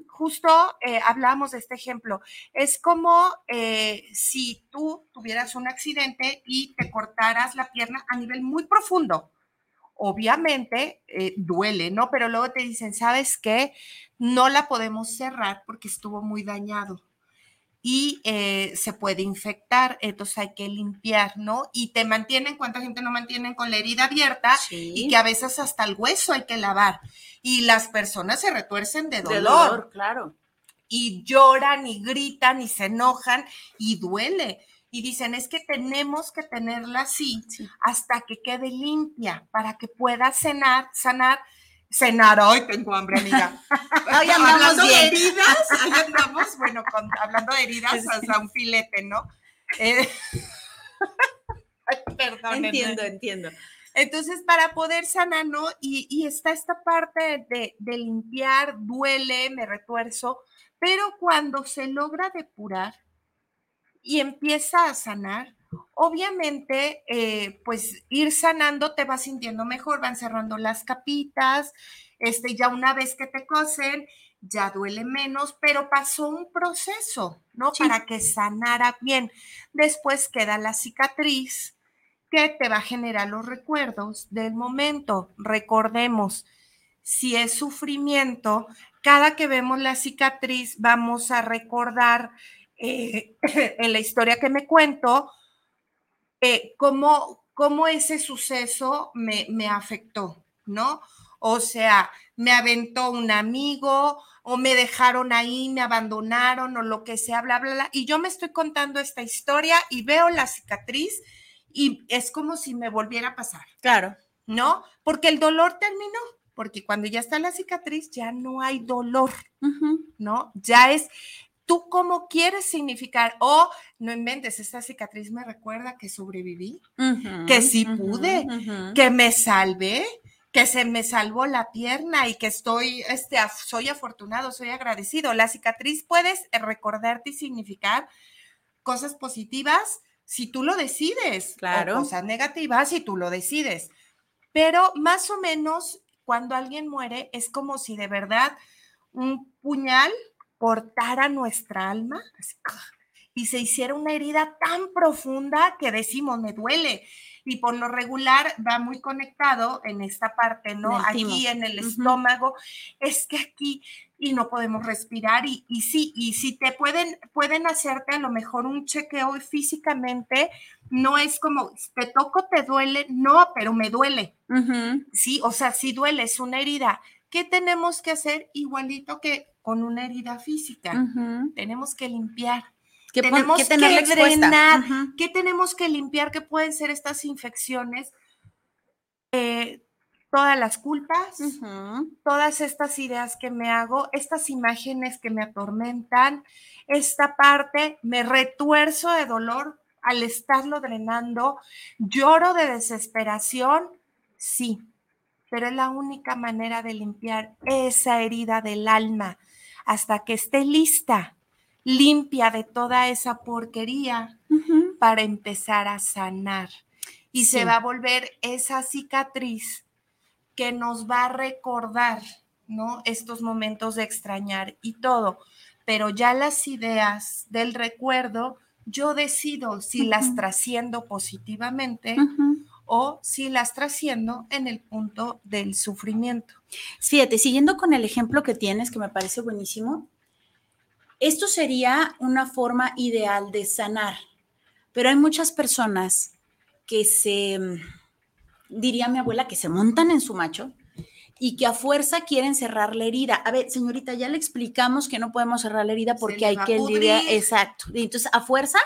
A: justo eh, hablamos de este ejemplo. Es como eh, si tú tuvieras un accidente y te cortaras la pierna a nivel muy profundo. Obviamente eh, duele, ¿no? Pero luego te dicen, ¿sabes qué? No la podemos cerrar porque estuvo muy dañado y eh, se puede infectar, entonces hay que limpiar, ¿no? Y te mantienen, ¿cuánta gente no mantienen con la herida abierta?
B: Sí.
A: Y que a veces hasta el hueso hay que lavar. Y las personas se retuercen de dolor,
B: De dolor, claro.
A: y lloran y gritan y se enojan y duele. Y dicen, es que tenemos que tenerla así
B: Sí.
A: hasta que quede limpia para que pueda cenar, sanar. Cenar, hoy tengo hambre, amiga.
B: Hoy
A: hablando de heridas, ahí andamos, bueno, con- hablando de heridas,
B: Sí.
A: hasta un filete, ¿no? Eh, ay, perdónenme.
B: Entiendo, entiendo.
A: Entonces, para poder sanar, ¿no? Y, y está esta parte de, de limpiar, duele, me retuerzo, pero cuando se logra depurar y empieza a sanar, obviamente, eh, pues ir sanando te vas sintiendo mejor, van cerrando las capitas, este, ya una vez que te cosen, ya duele menos, pero pasó un proceso, ¿no?
B: Sí.
A: Para que sanara bien. Después queda la cicatriz que te va a generar los recuerdos del momento. Recordemos, si es sufrimiento, cada que vemos la cicatriz vamos a recordar eh, en la historia que me cuento eh, cómo, cómo ese suceso me, me afectó, ¿no? O sea, me aventó un amigo o me dejaron ahí, me abandonaron o lo que sea, bla, bla, bla. Y yo me estoy contando esta historia y veo la cicatriz y es como si me volviera a pasar,
B: Claro.
A: ¿no? Porque el dolor terminó, porque cuando ya está la cicatriz ya no hay dolor. ¿no? Ya es tú cómo quieres significar, o no inventes, esta cicatriz me recuerda que sobreviví, Que sí pude, que me salvé, que se me salvó la pierna y que estoy, este, soy afortunado, soy agradecido. La cicatriz puedes recordarte y significar cosas positivas si tú lo decides,
B: Claro.
A: o cosas negativas si tú lo decides. Pero más o menos cuando alguien muere es como si de verdad un puñal cortara nuestra alma así, ¡ah! y se hiciera una herida tan profunda que decimos, me duele. Y por lo regular va muy conectado en esta parte, ¿no?
B: En.
A: Aquí en el estómago, es que aquí y no podemos respirar y, y sí, y si te pueden, pueden hacerte a lo mejor un chequeo físicamente, no es como, te toco, te duele, no, pero me duele, sí, o sea, si duele, es una herida. ¿Qué tenemos que hacer igualito que con una herida física? Tenemos que limpiar.
B: Pon-
A: Tenemos
B: que
A: que drenar.
B: Ujú.
A: ¿Qué tenemos que limpiar? ¿Qué pueden ser estas infecciones? Eh, todas las culpas, todas estas ideas que me hago, estas imágenes que me atormentan, esta parte, me retuerzo de dolor al estarlo drenando, lloro de desesperación, sí, pero es la única manera de limpiar esa herida del alma hasta que esté lista, limpia de toda esa porquería para empezar a sanar. Y
B: Sí.
A: se va a volver esa cicatriz que nos va a recordar, ¿no? Estos momentos de extrañar y todo. Pero ya las ideas del recuerdo, yo decido si las trasciendo positivamente. O si las trasciendo en el punto del sufrimiento.
B: Fíjate, siguiendo con el ejemplo que tienes, que me parece buenísimo, esto sería una forma ideal de sanar, pero hay muchas personas que se, diría mi abuela, que se montan en su macho y que a fuerza quieren cerrar la herida. A ver, señorita, ya le explicamos que no podemos cerrar la herida porque hay que lidiar, exacto. Y entonces, a fuerza,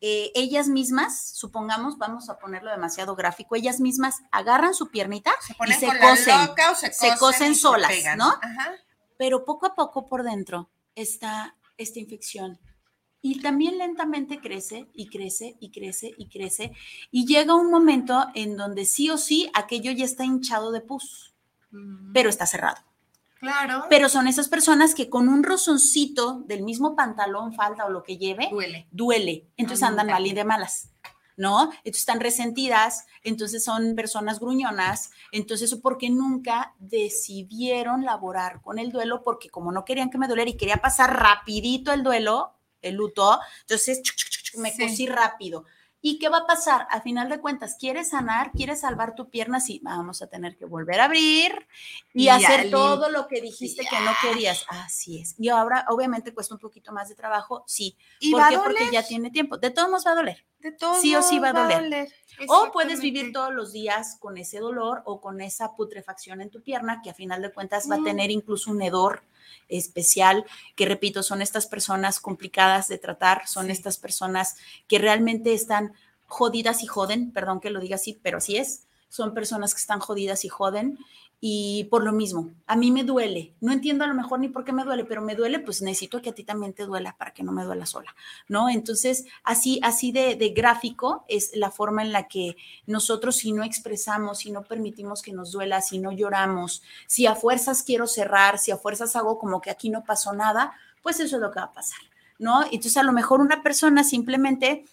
B: eh, ellas mismas, supongamos, vamos a ponerlo demasiado gráfico, ellas mismas agarran su piernita
A: Se
B: ponen se cosen, loca se cosen
A: y se
B: solas,
A: pegan.
B: ¿no?
A: Ajá.
B: pero poco a poco por dentro está esta infección. Y también lentamente crece y crece y crece y crece. Y llega un momento en donde sí o sí aquello ya está hinchado de pus, pero está cerrado.
A: Claro.
B: Pero son esas personas que con un rozoncito del mismo pantalón, falda o lo que lleve,
A: duele.
B: duele. Entonces
A: Ah,
B: andan mal y de malas, ¿no? Entonces están resentidas, entonces son personas gruñonas, entonces porque nunca decidieron laborar con el duelo, porque como no querían que me doliera y quería pasar rapidito el duelo, el luto, entonces chuc, chuc, chuc, chuc, me
A: Sí.
B: cosí rápido. ¿Y qué va a pasar? A final de cuentas, ¿quieres sanar? ¿Quieres salvar tu pierna? Sí, vamos a tener que volver a abrir y, hacer todo lo que dijiste que no querías. Así es. Y ahora, obviamente, cuesta un poquito más de trabajo, sí.
A: Y
B: ¿Por
A: va a
B: qué?
A: doler.
B: Porque ya tiene tiempo. De todos modos va a doler.
A: De todos
B: sí o sí va a doler. O puedes vivir todos los días con ese dolor o con esa putrefacción en tu pierna que a final de cuentas va a tener incluso un hedor especial, que repito, son estas personas complicadas de tratar, son
A: Sí.
B: estas personas que realmente están jodidas y joden, perdón que lo diga así, pero así es, son personas que están jodidas y joden y por lo mismo, a mí me duele, no entiendo a lo mejor ni por qué me duele, pero me duele, pues necesito que a ti también te duela para que no me duela sola, ¿no? Entonces, así, así de, de gráfico es la forma en la que nosotros si no expresamos, si no permitimos que nos duela, si no lloramos, si a fuerzas quiero cerrar, si a fuerzas hago como que aquí no pasó nada, pues eso es lo que va a pasar, ¿no? Entonces, a lo mejor una persona simplemente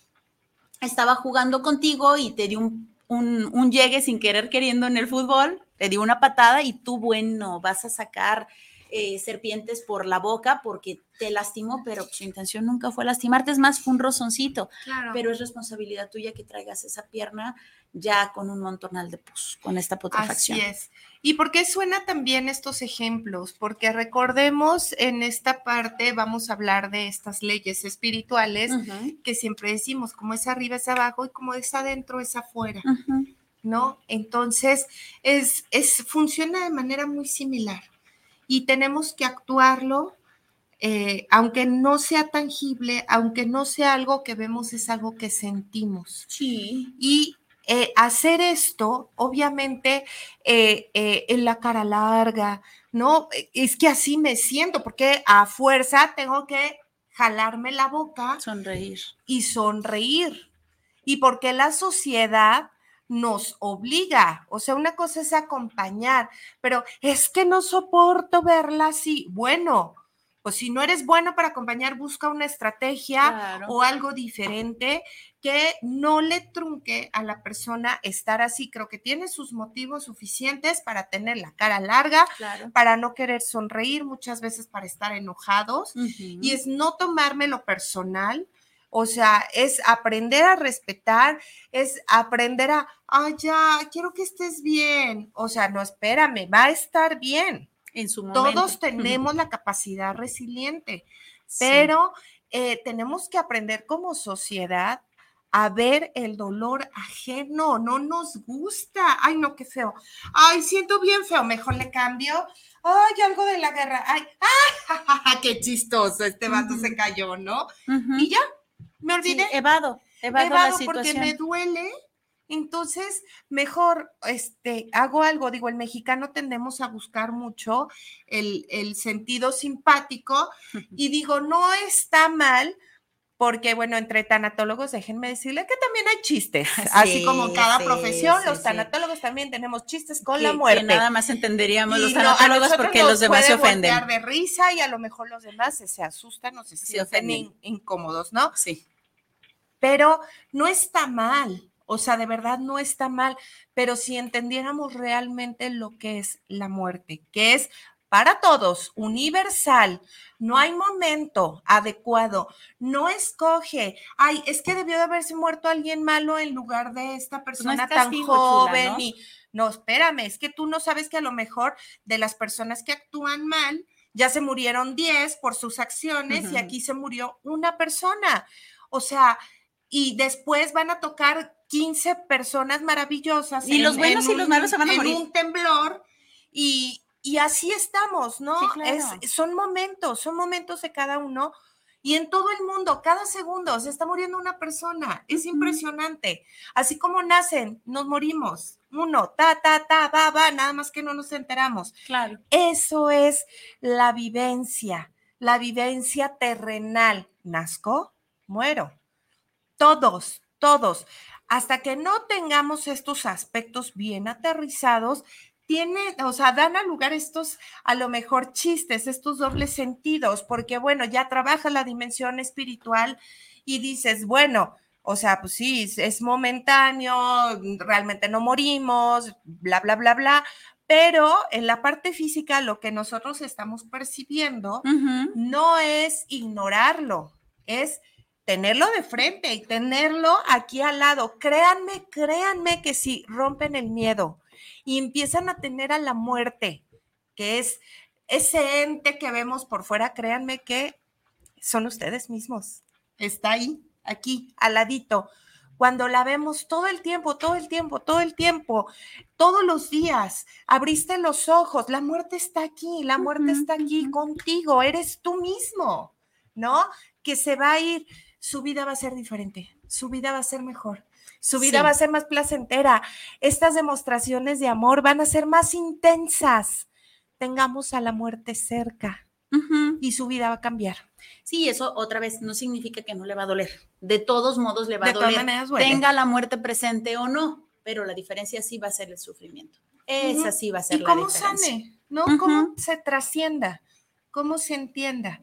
B: estaba jugando contigo y te dio un, un, un llegue sin querer queriendo en el fútbol, te dio una patada y tú, bueno, vas a sacar eh, serpientes por la boca porque te lastimó, pero su intención nunca fue lastimarte, es más, fue un rozoncito,
A: Claro.
B: pero es responsabilidad tuya que traigas esa pierna ya con un montonal de pus, con esta putrefacción.
A: Así es. ¿Y por qué suena también estos ejemplos? Porque recordemos en esta parte, vamos a hablar de estas leyes espirituales
B: Ujú,
A: que siempre decimos, como es arriba es abajo y como es adentro es afuera,
B: ujú.
A: ¿no? Entonces, es, es, funciona de manera muy similar y tenemos que actuarlo eh, aunque no sea tangible, aunque no sea algo que vemos, es algo que sentimos.
B: Sí.
A: Y eh, hacer esto, obviamente, eh, en la cara larga, ¿no? Es que así me siento, porque a fuerza tengo que jalarme la boca.
B: Sonreír.
A: Y sonreír. Y porque la sociedad nos obliga. O sea, una cosa es acompañar, pero es que no soporto verla así. Bueno, pues si no eres bueno para acompañar, busca una estrategia o algo diferente que no le trunque a la persona estar así. Creo que tiene sus motivos suficientes para tener la cara larga, para no querer sonreír, muchas veces para estar enojados. Y es no tomármelo personal, o sea, es aprender a respetar, es aprender a, ah, ya, quiero que estés bien. O sea, no, espérame, va a estar bien.
B: En su momento.
A: Todos tenemos la capacidad resiliente, pero eh, tenemos que aprender como sociedad a ver el dolor ajeno, no nos gusta. Ay, no, qué feo. Ay, siento bien feo, mejor le cambio. Ay, algo de la guerra. Ay, ay, qué chistoso, este vato se cayó, ¿no? Y ya, me olvidé.
B: evado, evado, la situación.
A: porque me duele. Entonces, mejor este, hago algo. Digo, el mexicano tendemos a buscar mucho el, el sentido simpático y digo, no está mal porque bueno, entre tanatólogos, déjenme decirle que también hay chistes, así como cada profesión, los tanatólogos también tenemos chistes con la muerte. Que
B: nada más entenderíamos los tanatólogos porque los demás se ofenden.
A: de risa y a lo mejor los demás se, asustan o se, sienten incómodos, ¿no?
B: Sí.
A: Pero no está mal, o sea, de verdad no está mal, pero si entendiéramos realmente lo que es la muerte, que es para todos, universal, no hay momento adecuado, no escoge, ay, es que debió de haberse muerto alguien malo en lugar de esta pues persona tan joven ¿no? y no, espérame, es que tú no sabes que a lo mejor de las personas que actúan mal, ya se murieron 10 por sus acciones y aquí se murió una persona. O sea, y después van a tocar 15 personas maravillosas.
B: Y los buenos y los malos se van a
A: en
B: morir.
A: un temblor y, y así estamos, ¿no? es, son momentos, son momentos de cada uno. Y en todo el mundo, cada segundo se está muriendo una persona. Es impresionante. Así como nacen, nos morimos. Uno, ta, ta, ta, va, va, nada más que no nos enteramos.
B: Claro.
A: Eso es la vivencia, la vivencia terrenal. Nazco, muero. Todos, todos. Hasta que no tengamos estos aspectos bien aterrizados, tiene, o sea, dan a lugar estos, a lo mejor chistes, estos dobles sentidos, porque bueno, ya trabaja la dimensión espiritual y dices, bueno, o sea, pues sí, es momentáneo, realmente no morimos, bla, bla, bla, bla, pero en la parte física lo que nosotros estamos percibiendo no es ignorarlo, es tenerlo de frente y tenerlo aquí al lado. Créanme, créanme que si rompen el miedo, y empiezan a tener a la muerte, que es ese ente que vemos por fuera, créanme que son ustedes mismos. Está ahí, aquí, al ladito. Cuando la vemos todo el tiempo, todo el tiempo, todo el tiempo, todos los días, abriste los ojos, la muerte está aquí, la muerte está aquí contigo, eres tú mismo, ¿no? Que se va a ir, su vida va a ser diferente, su vida va a ser mejor, su vida va a ser más placentera. Estas demostraciones de amor van a ser más intensas. Tengamos a la muerte cerca y su vida va a cambiar.
B: Sí, eso otra vez no significa que no le va a doler. De todos modos le va a doler. Tenga la muerte presente o no, pero la diferencia sí va a ser el sufrimiento. Esa sí va a ser
A: ¿Y
B: la
A: cómo sane? ¿No? ¿Cómo se trascienda? ¿Cómo se entienda?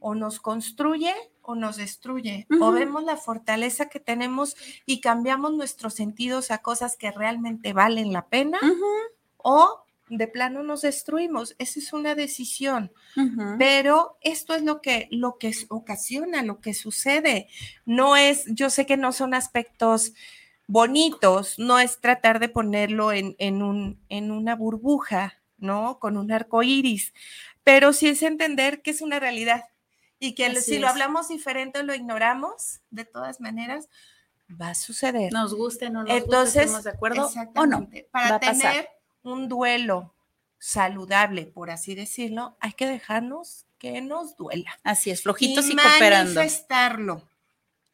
A: O nos construye o nos destruye, o vemos la fortaleza que tenemos y cambiamos nuestros sentidos a cosas que realmente valen la pena, o de plano nos destruimos. Esa es una decisión. Pero esto es lo que, lo que ocasiona, lo que sucede. No es, yo sé que no son aspectos bonitos, no es tratar de ponerlo en, en, un, en una burbuja, ¿no? Con un arco iris, pero sí es entender que es una realidad y que si lo hablamos diferente o lo ignoramos, de todas maneras, va a suceder.
B: Nos guste, o no nos Entonces, guste, de acuerdo o no.
A: Para tener un duelo saludable, por así decirlo, hay que dejarnos que nos duela.
B: Así es, flojitos y,
A: y
B: cooperando.
A: manifestarlo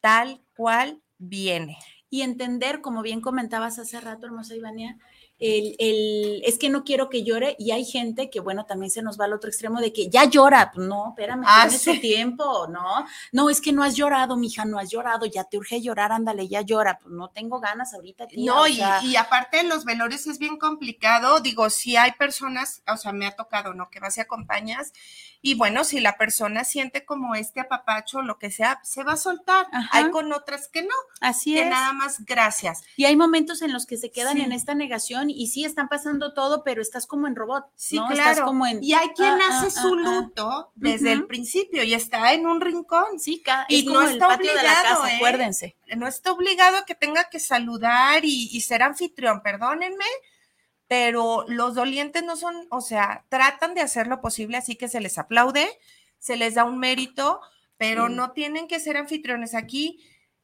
A: tal cual viene.
B: Y entender, como bien comentabas hace rato, hermosa Ivania, el, el, es que no quiero que llore y hay gente que, bueno, también se nos va al otro extremo de que ya llora, no, espérame,
A: Ah, sí.
B: tiempo, ¿no? No, es que no has llorado, mija, no has llorado, ya te urge llorar, ándale, ya llora, pues no tengo ganas ahorita, tía,
A: No,
B: o
A: y,
B: sea,
A: y aparte los velorios es bien complicado. Digo, si hay personas, o sea, me ha tocado, ¿no? Que vas y acompañas. Y bueno, si la persona siente como este apapacho, lo que sea, se va a soltar.
B: Ajá.
A: Hay con otras que no,
B: así
A: que
B: es.
A: nada más gracias.
B: Y hay momentos en los que se quedan
A: Sí.
B: en esta negación y sí están pasando todo, pero estás como en robot,
A: Sí,
B: ¿no?
A: claro.
B: Estás como en,
A: Y hay quien
B: ah,
A: hace
B: ah,
A: su
B: ah,
A: luto desde el principio y está en un rincón.
B: sí,
A: y
B: es
A: no
B: el
A: está
B: patio de la
A: obligado,
B: casa,
A: ¿eh?
B: acuérdense.
A: no está obligado a que tenga que saludar y, y ser anfitrión, perdónenme, pero los dolientes no son, o sea, tratan de hacer lo posible, así que se les aplaude, se les da un mérito, pero no tienen que ser anfitriones. Aquí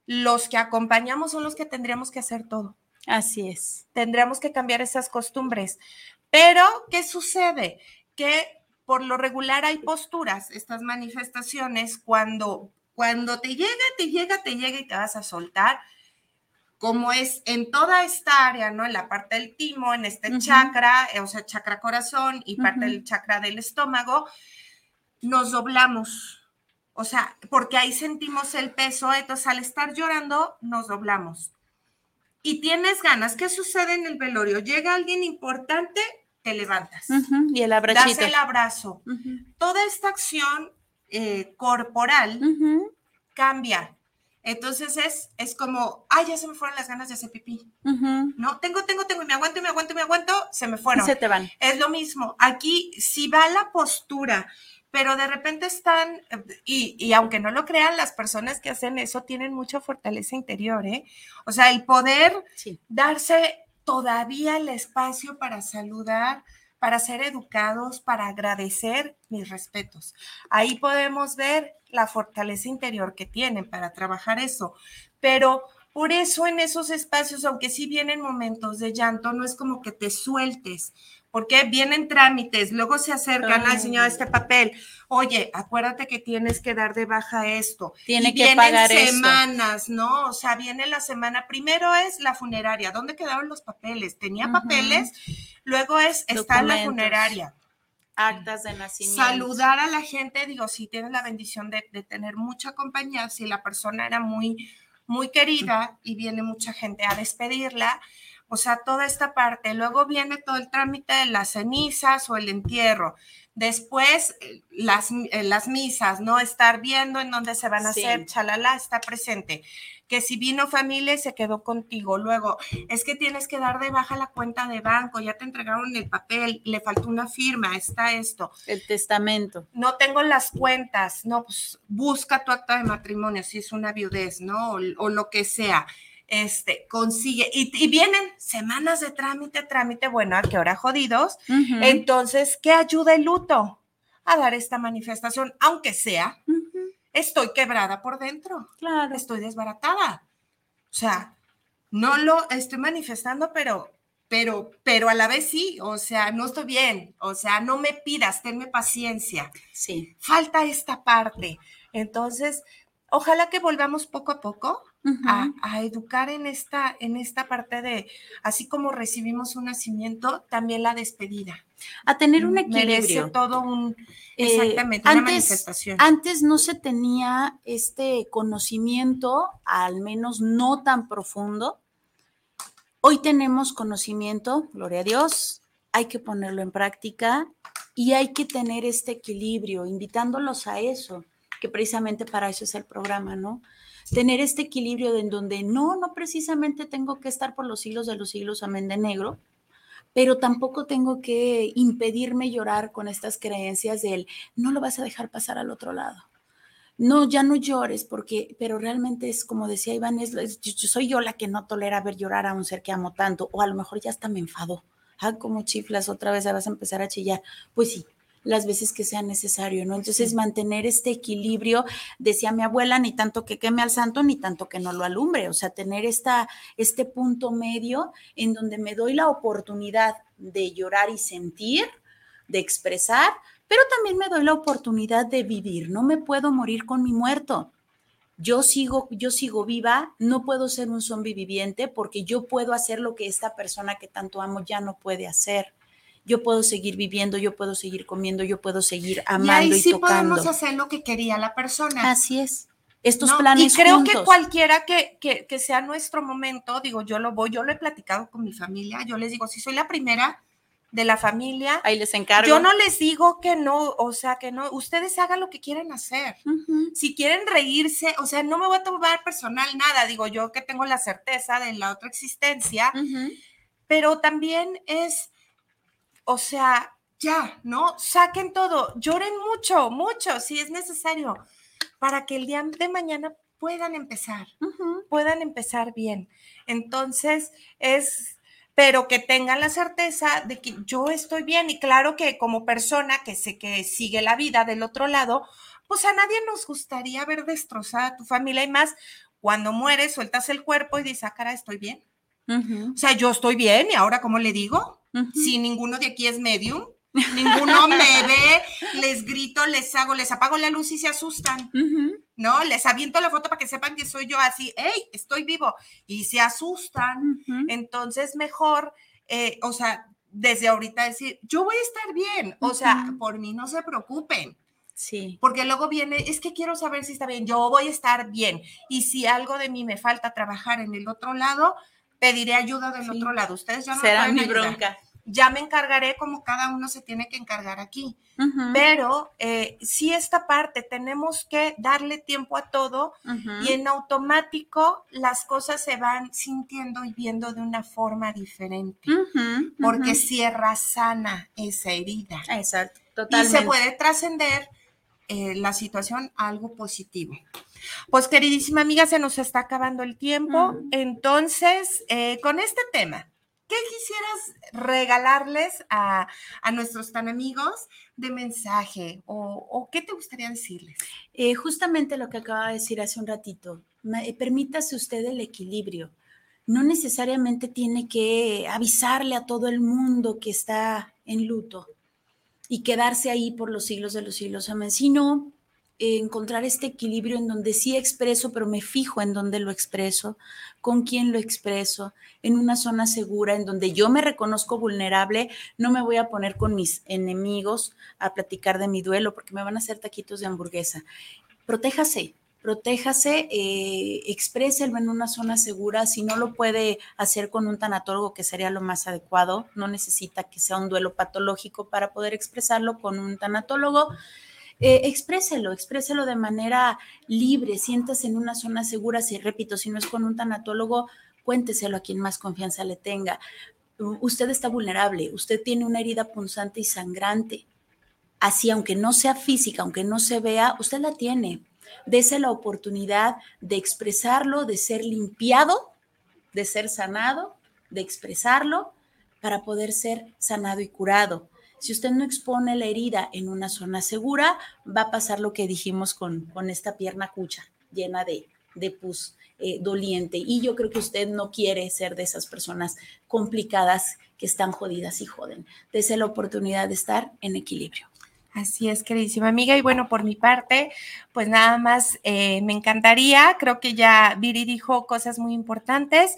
A: los que acompañamos son los que tendríamos que hacer todo.
B: Así es.
A: Tendríamos que cambiar esas costumbres. Pero, ¿qué sucede? Que por lo regular hay posturas, estas manifestaciones, cuando, cuando te llega, te llega, te llega y te vas a soltar, como es en toda esta área, ¿no? En la parte del timo, en este chakra, eh, o sea, chakra corazón y parte del chakra del estómago, nos doblamos. O sea, porque ahí sentimos el peso, entonces al estar llorando, nos doblamos. Y tienes ganas, ¿qué sucede en el velorio? Llega alguien importante, te levantas,
B: Y el
A: das
B: abrachito.
A: el abrazo. Toda esta acción eh, corporal cambia. Entonces es, es como, ay, ya se me fueron las ganas de hacer pipí. No, tengo, tengo, tengo, y me aguanto, y me aguanto, y me aguanto, se me fueron.
B: se te van.
A: Es lo mismo. Aquí, si va la postura, pero de repente están, y, y aunque no lo crean, las personas que hacen eso tienen mucha fortaleza interior, ¿eh? O sea, el poder
B: Sí.
A: darse todavía el espacio para saludar, para ser educados, para agradecer mis respetos. Ahí podemos ver la fortaleza interior que tienen para trabajar eso. Pero por eso en esos espacios, aunque sí vienen momentos de llanto, no es como que te sueltes, porque vienen trámites, luego se acercan al señor este papel. Oye, acuérdate que tienes que dar de baja esto.
B: Tiene
A: Y
B: que
A: vienen
B: pagar esto.
A: semanas, ¿no? O sea, viene la semana. Primero es la funeraria. ¿Dónde quedaron los papeles? Tenía papeles. Luego es está en la funeraria.
B: Actas de nacimiento.
A: Saludar a la gente, digo, si tienes la bendición de, de tener mucha compañía, si la persona era muy, muy querida y viene mucha gente a despedirla, o sea, toda esta parte. Luego viene todo el trámite de las cenizas o el entierro. Después, eh, las, eh, las misas, ¿no? Estar viendo en dónde se van a
B: Sí.
A: hacer, chalala, está presente. Que si vino familia y se quedó contigo. Luego, es que tienes que dar de baja la cuenta de banco, ya te entregaron el papel, le faltó una firma, está esto.
B: El testamento.
A: No tengo las cuentas, no, pues busca tu acta de matrimonio, si es una viudez, ¿no? O, o lo que sea. Este, consigue, y, y vienen semanas de trámite, trámite, bueno, ¿a qué hora jodidos? Entonces, ¿qué ayuda el luto? A dar esta manifestación, aunque sea, estoy quebrada por dentro,
B: Claro.
A: estoy desbaratada. O sea, no lo estoy manifestando, pero, pero, pero a la vez sí, o sea, no estoy bien, o sea, no me pidas, tenme paciencia.
B: Sí.
A: Falta esta parte. Entonces, ojalá que volvamos poco a poco A, a educar en esta, en esta parte de, así como recibimos un nacimiento, también la despedida.
B: A tener un
A: Merece
B: equilibrio.
A: todo un,
B: Eh,
A: exactamente, una
B: antes-
A: manifestación.
B: Antes no se tenía este conocimiento, al menos no tan profundo. Hoy tenemos conocimiento, gloria a Dios, hay que ponerlo en práctica y hay que tener este equilibrio, invitándolos a eso, que precisamente para eso es el programa, ¿no? Tener este equilibrio en donde no, no precisamente tengo que estar por los siglos de los siglos, amén de negro, pero tampoco tengo que impedirme llorar con estas creencias del no lo vas a dejar pasar al otro lado. No, ya no llores, porque, pero realmente es como decía Iván, es, yo- soy yo la que no tolera ver llorar a un ser que amo tanto, o a lo mejor ya hasta me enfadó. Ah, como chiflas, otra vez vas a empezar a chillar. Pues sí, las veces que sea necesario, ¿no? Entonces, mantener este equilibrio, decía mi abuela, ni tanto que queme al santo, ni tanto que no lo alumbre, o sea, tener esta, este punto medio en donde me doy la oportunidad de llorar y sentir, de expresar, pero también me doy la oportunidad de vivir. No me puedo morir con mi muerto. Yo sigo, yo sigo viva, no puedo ser un zombi viviente porque yo puedo hacer lo que esta persona que tanto amo ya no puede hacer. Yo puedo seguir viviendo, yo puedo seguir comiendo, yo puedo seguir amando y,
A: ahí sí
B: tocando.
A: podemos hacer lo que quería la persona.
B: Así es. Estos
A: ¿no?
B: planes
A: y creo que cualquiera que, que, que sea nuestro momento, digo, yo lo voy, yo lo he platicado con mi familia, yo les digo, si soy la primera de la familia,
B: Ahí les encargo.
A: yo no les digo que no, o sea, que no, ustedes hagan lo que quieran hacer. Si quieren reírse, o sea, no me voy a tomar personal nada, digo yo que tengo la certeza de la otra existencia, pero también es, o sea, ya, ¿no? Saquen todo, lloren mucho, mucho, si es necesario, para que el día de mañana puedan empezar, puedan empezar bien. Entonces, es, pero que tengan la certeza de que yo estoy bien y claro que como persona que sé que sigue la vida del otro lado, pues a nadie nos gustaría ver destrozada a tu familia y más cuando mueres, sueltas el cuerpo y dices, ah, cara, estoy bien. O sea, yo estoy bien y ahora, ¿cómo le digo? Si ninguno de aquí es medium, ninguno me ve, les grito, les hago, les apago la luz y se asustan. ¿no? Les aviento la foto para que sepan que soy yo así, hey, estoy vivo, y se asustan. Entonces, mejor, eh, o sea, desde ahorita decir, yo voy a estar bien, o sea, por mí no se preocupen.
B: Sí.
A: Porque luego viene, es que quiero saber si está bien, yo voy a estar bien. Y si algo de mí me falta trabajar en el otro lado, pediré ayuda del
B: Sí.
A: otro lado. Ustedes ya no me
B: Será mi
A: ayudar.
B: bronca.
A: Ya me encargaré como cada uno se tiene que encargar aquí. Pero eh, sí esta parte, tenemos que darle tiempo a todo y en automático las cosas se van sintiendo y viendo de una forma diferente. Porque cierra sana esa herida
B: Exacto,
A: y
B: totalmente.
A: se puede trascender eh, la situación a algo positivo. Pues queridísima amiga, se nos está acabando el tiempo.
B: Mm.
A: Entonces, eh, con este tema, ¿qué quisieras regalarles a, a nuestros tan amigos de mensaje o, o qué te gustaría decirles?
B: Eh, justamente lo que acaba de decir hace un ratito, eh, permítase usted el equilibrio. No necesariamente tiene que avisarle a todo el mundo que está en luto y quedarse ahí por los siglos de los siglos, amén, sino encontrar este equilibrio en donde sí expreso, pero me fijo en dónde lo expreso, con quién lo expreso, en una zona segura, en donde yo me reconozco vulnerable, no me voy a poner con mis enemigos a platicar de mi duelo porque me van a hacer taquitos de hamburguesa. Protéjase, protéjase, eh, expréselo en una zona segura. Si no lo puede hacer con un tanatólogo, que sería lo más adecuado, no necesita que sea un duelo patológico para poder expresarlo con un tanatólogo. Eh, expréselo, expréselo de manera libre, siéntase en una zona segura. Si repito, si no es con un tanatólogo, cuénteselo a quien más confianza le tenga. Usted está vulnerable, usted tiene una herida punzante y sangrante. Así, aunque no sea física, aunque no se vea, usted la tiene. Dese la oportunidad de expresarlo, de ser limpiado, de ser sanado, de expresarlo para poder ser sanado y curado. Si usted no expone la herida en una zona segura, va a pasar lo que dijimos con, con esta pierna cucha llena de, de pus eh, doliente. Y yo creo que usted no quiere ser de esas personas complicadas que están jodidas y joden. Dese la oportunidad de estar en equilibrio.
A: Así es, queridísima amiga. Y bueno, por mi parte, pues nada más eh, me encantaría. Creo que ya Viri dijo cosas muy importantes.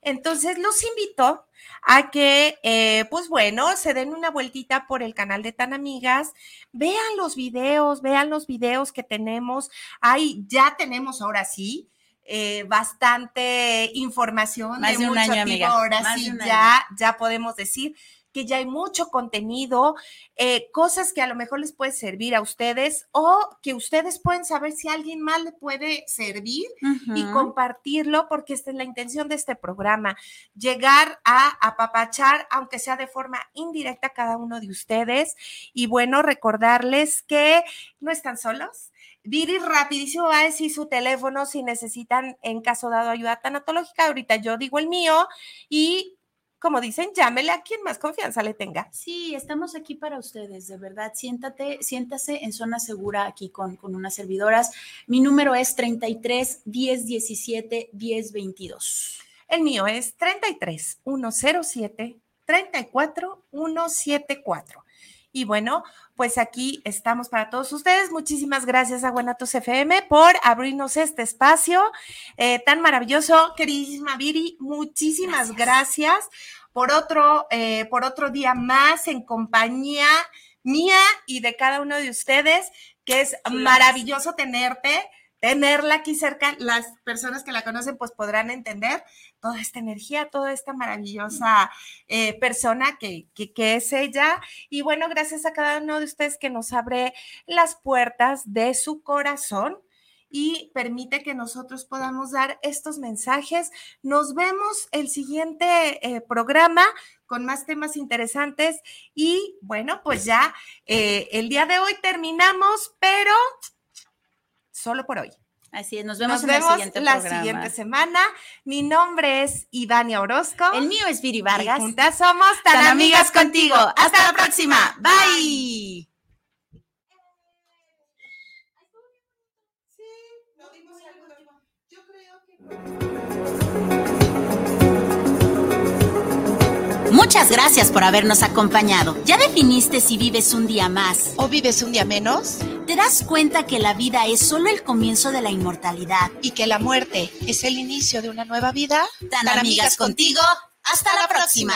A: Entonces, los invito a que, eh, pues bueno, se den una vueltita por el canal de Tan Amigas, vean los videos, vean los videos que tenemos. Ahí ya tenemos ahora sí. eh, bastante información
B: Más de un
A: mucho
B: año,
A: tipo.
B: amiga,
A: Ahora
B: más
A: sí,
B: de un
A: ya, ya podemos decir que ya hay mucho contenido, eh, cosas que a lo mejor les puede servir a ustedes o que ustedes pueden saber si a alguien más le puede servir y compartirlo, porque esta es la intención de este programa, llegar a apapachar, aunque sea de forma indirecta, cada uno de ustedes. Y bueno, recordarles que no están solos. Viri rapidísimo va a decir su teléfono si necesitan en caso dado ayuda tanatológica. Ahorita yo digo el mío y como dicen, llámele a quien más confianza le tenga.
B: Sí, estamos aquí para ustedes, de verdad. Siéntate, siéntase en zona segura aquí con, con unas servidoras. Mi número es 33 10 17 10 22.
A: El mío es 33 107 34 174. Y bueno, pues aquí estamos para todos ustedes. Muchísimas gracias a Guanatos FM por abrirnos este espacio eh, tan maravilloso. Queridísima Viri, muchísimas gracias, por, otro, eh, por otro día más en compañía mía y de cada uno de ustedes, que es maravilloso tenerte tenerla aquí cerca, las personas que la conocen pues podrán entender toda esta energía, toda esta maravillosa eh, persona que, que, es ella. Y bueno, gracias a cada uno de ustedes que nos abre las puertas de su corazón y permite que nosotros podamos dar estos mensajes. Nos vemos el siguiente eh, programa con más temas interesantes y bueno, pues ya eh, el día de hoy terminamos, pero solo por hoy.
B: Así es, nos vemos, en el siguiente la
A: siguiente semana. Mi nombre es Ivania Orozco.
B: El mío es Viri Vargas.
A: Y juntas somos tan, amigas, contigo. Hasta la próxima. Bye.
B: Muchas gracias por habernos acompañado. ¿Ya definiste si vives un día más
C: o vives un día menos?
B: ¿Te das cuenta que la vida es solo el comienzo de la inmortalidad?
C: ¿Y que la muerte es el inicio de una nueva vida?
B: Tan, amigas, contigo. Hasta, la próxima.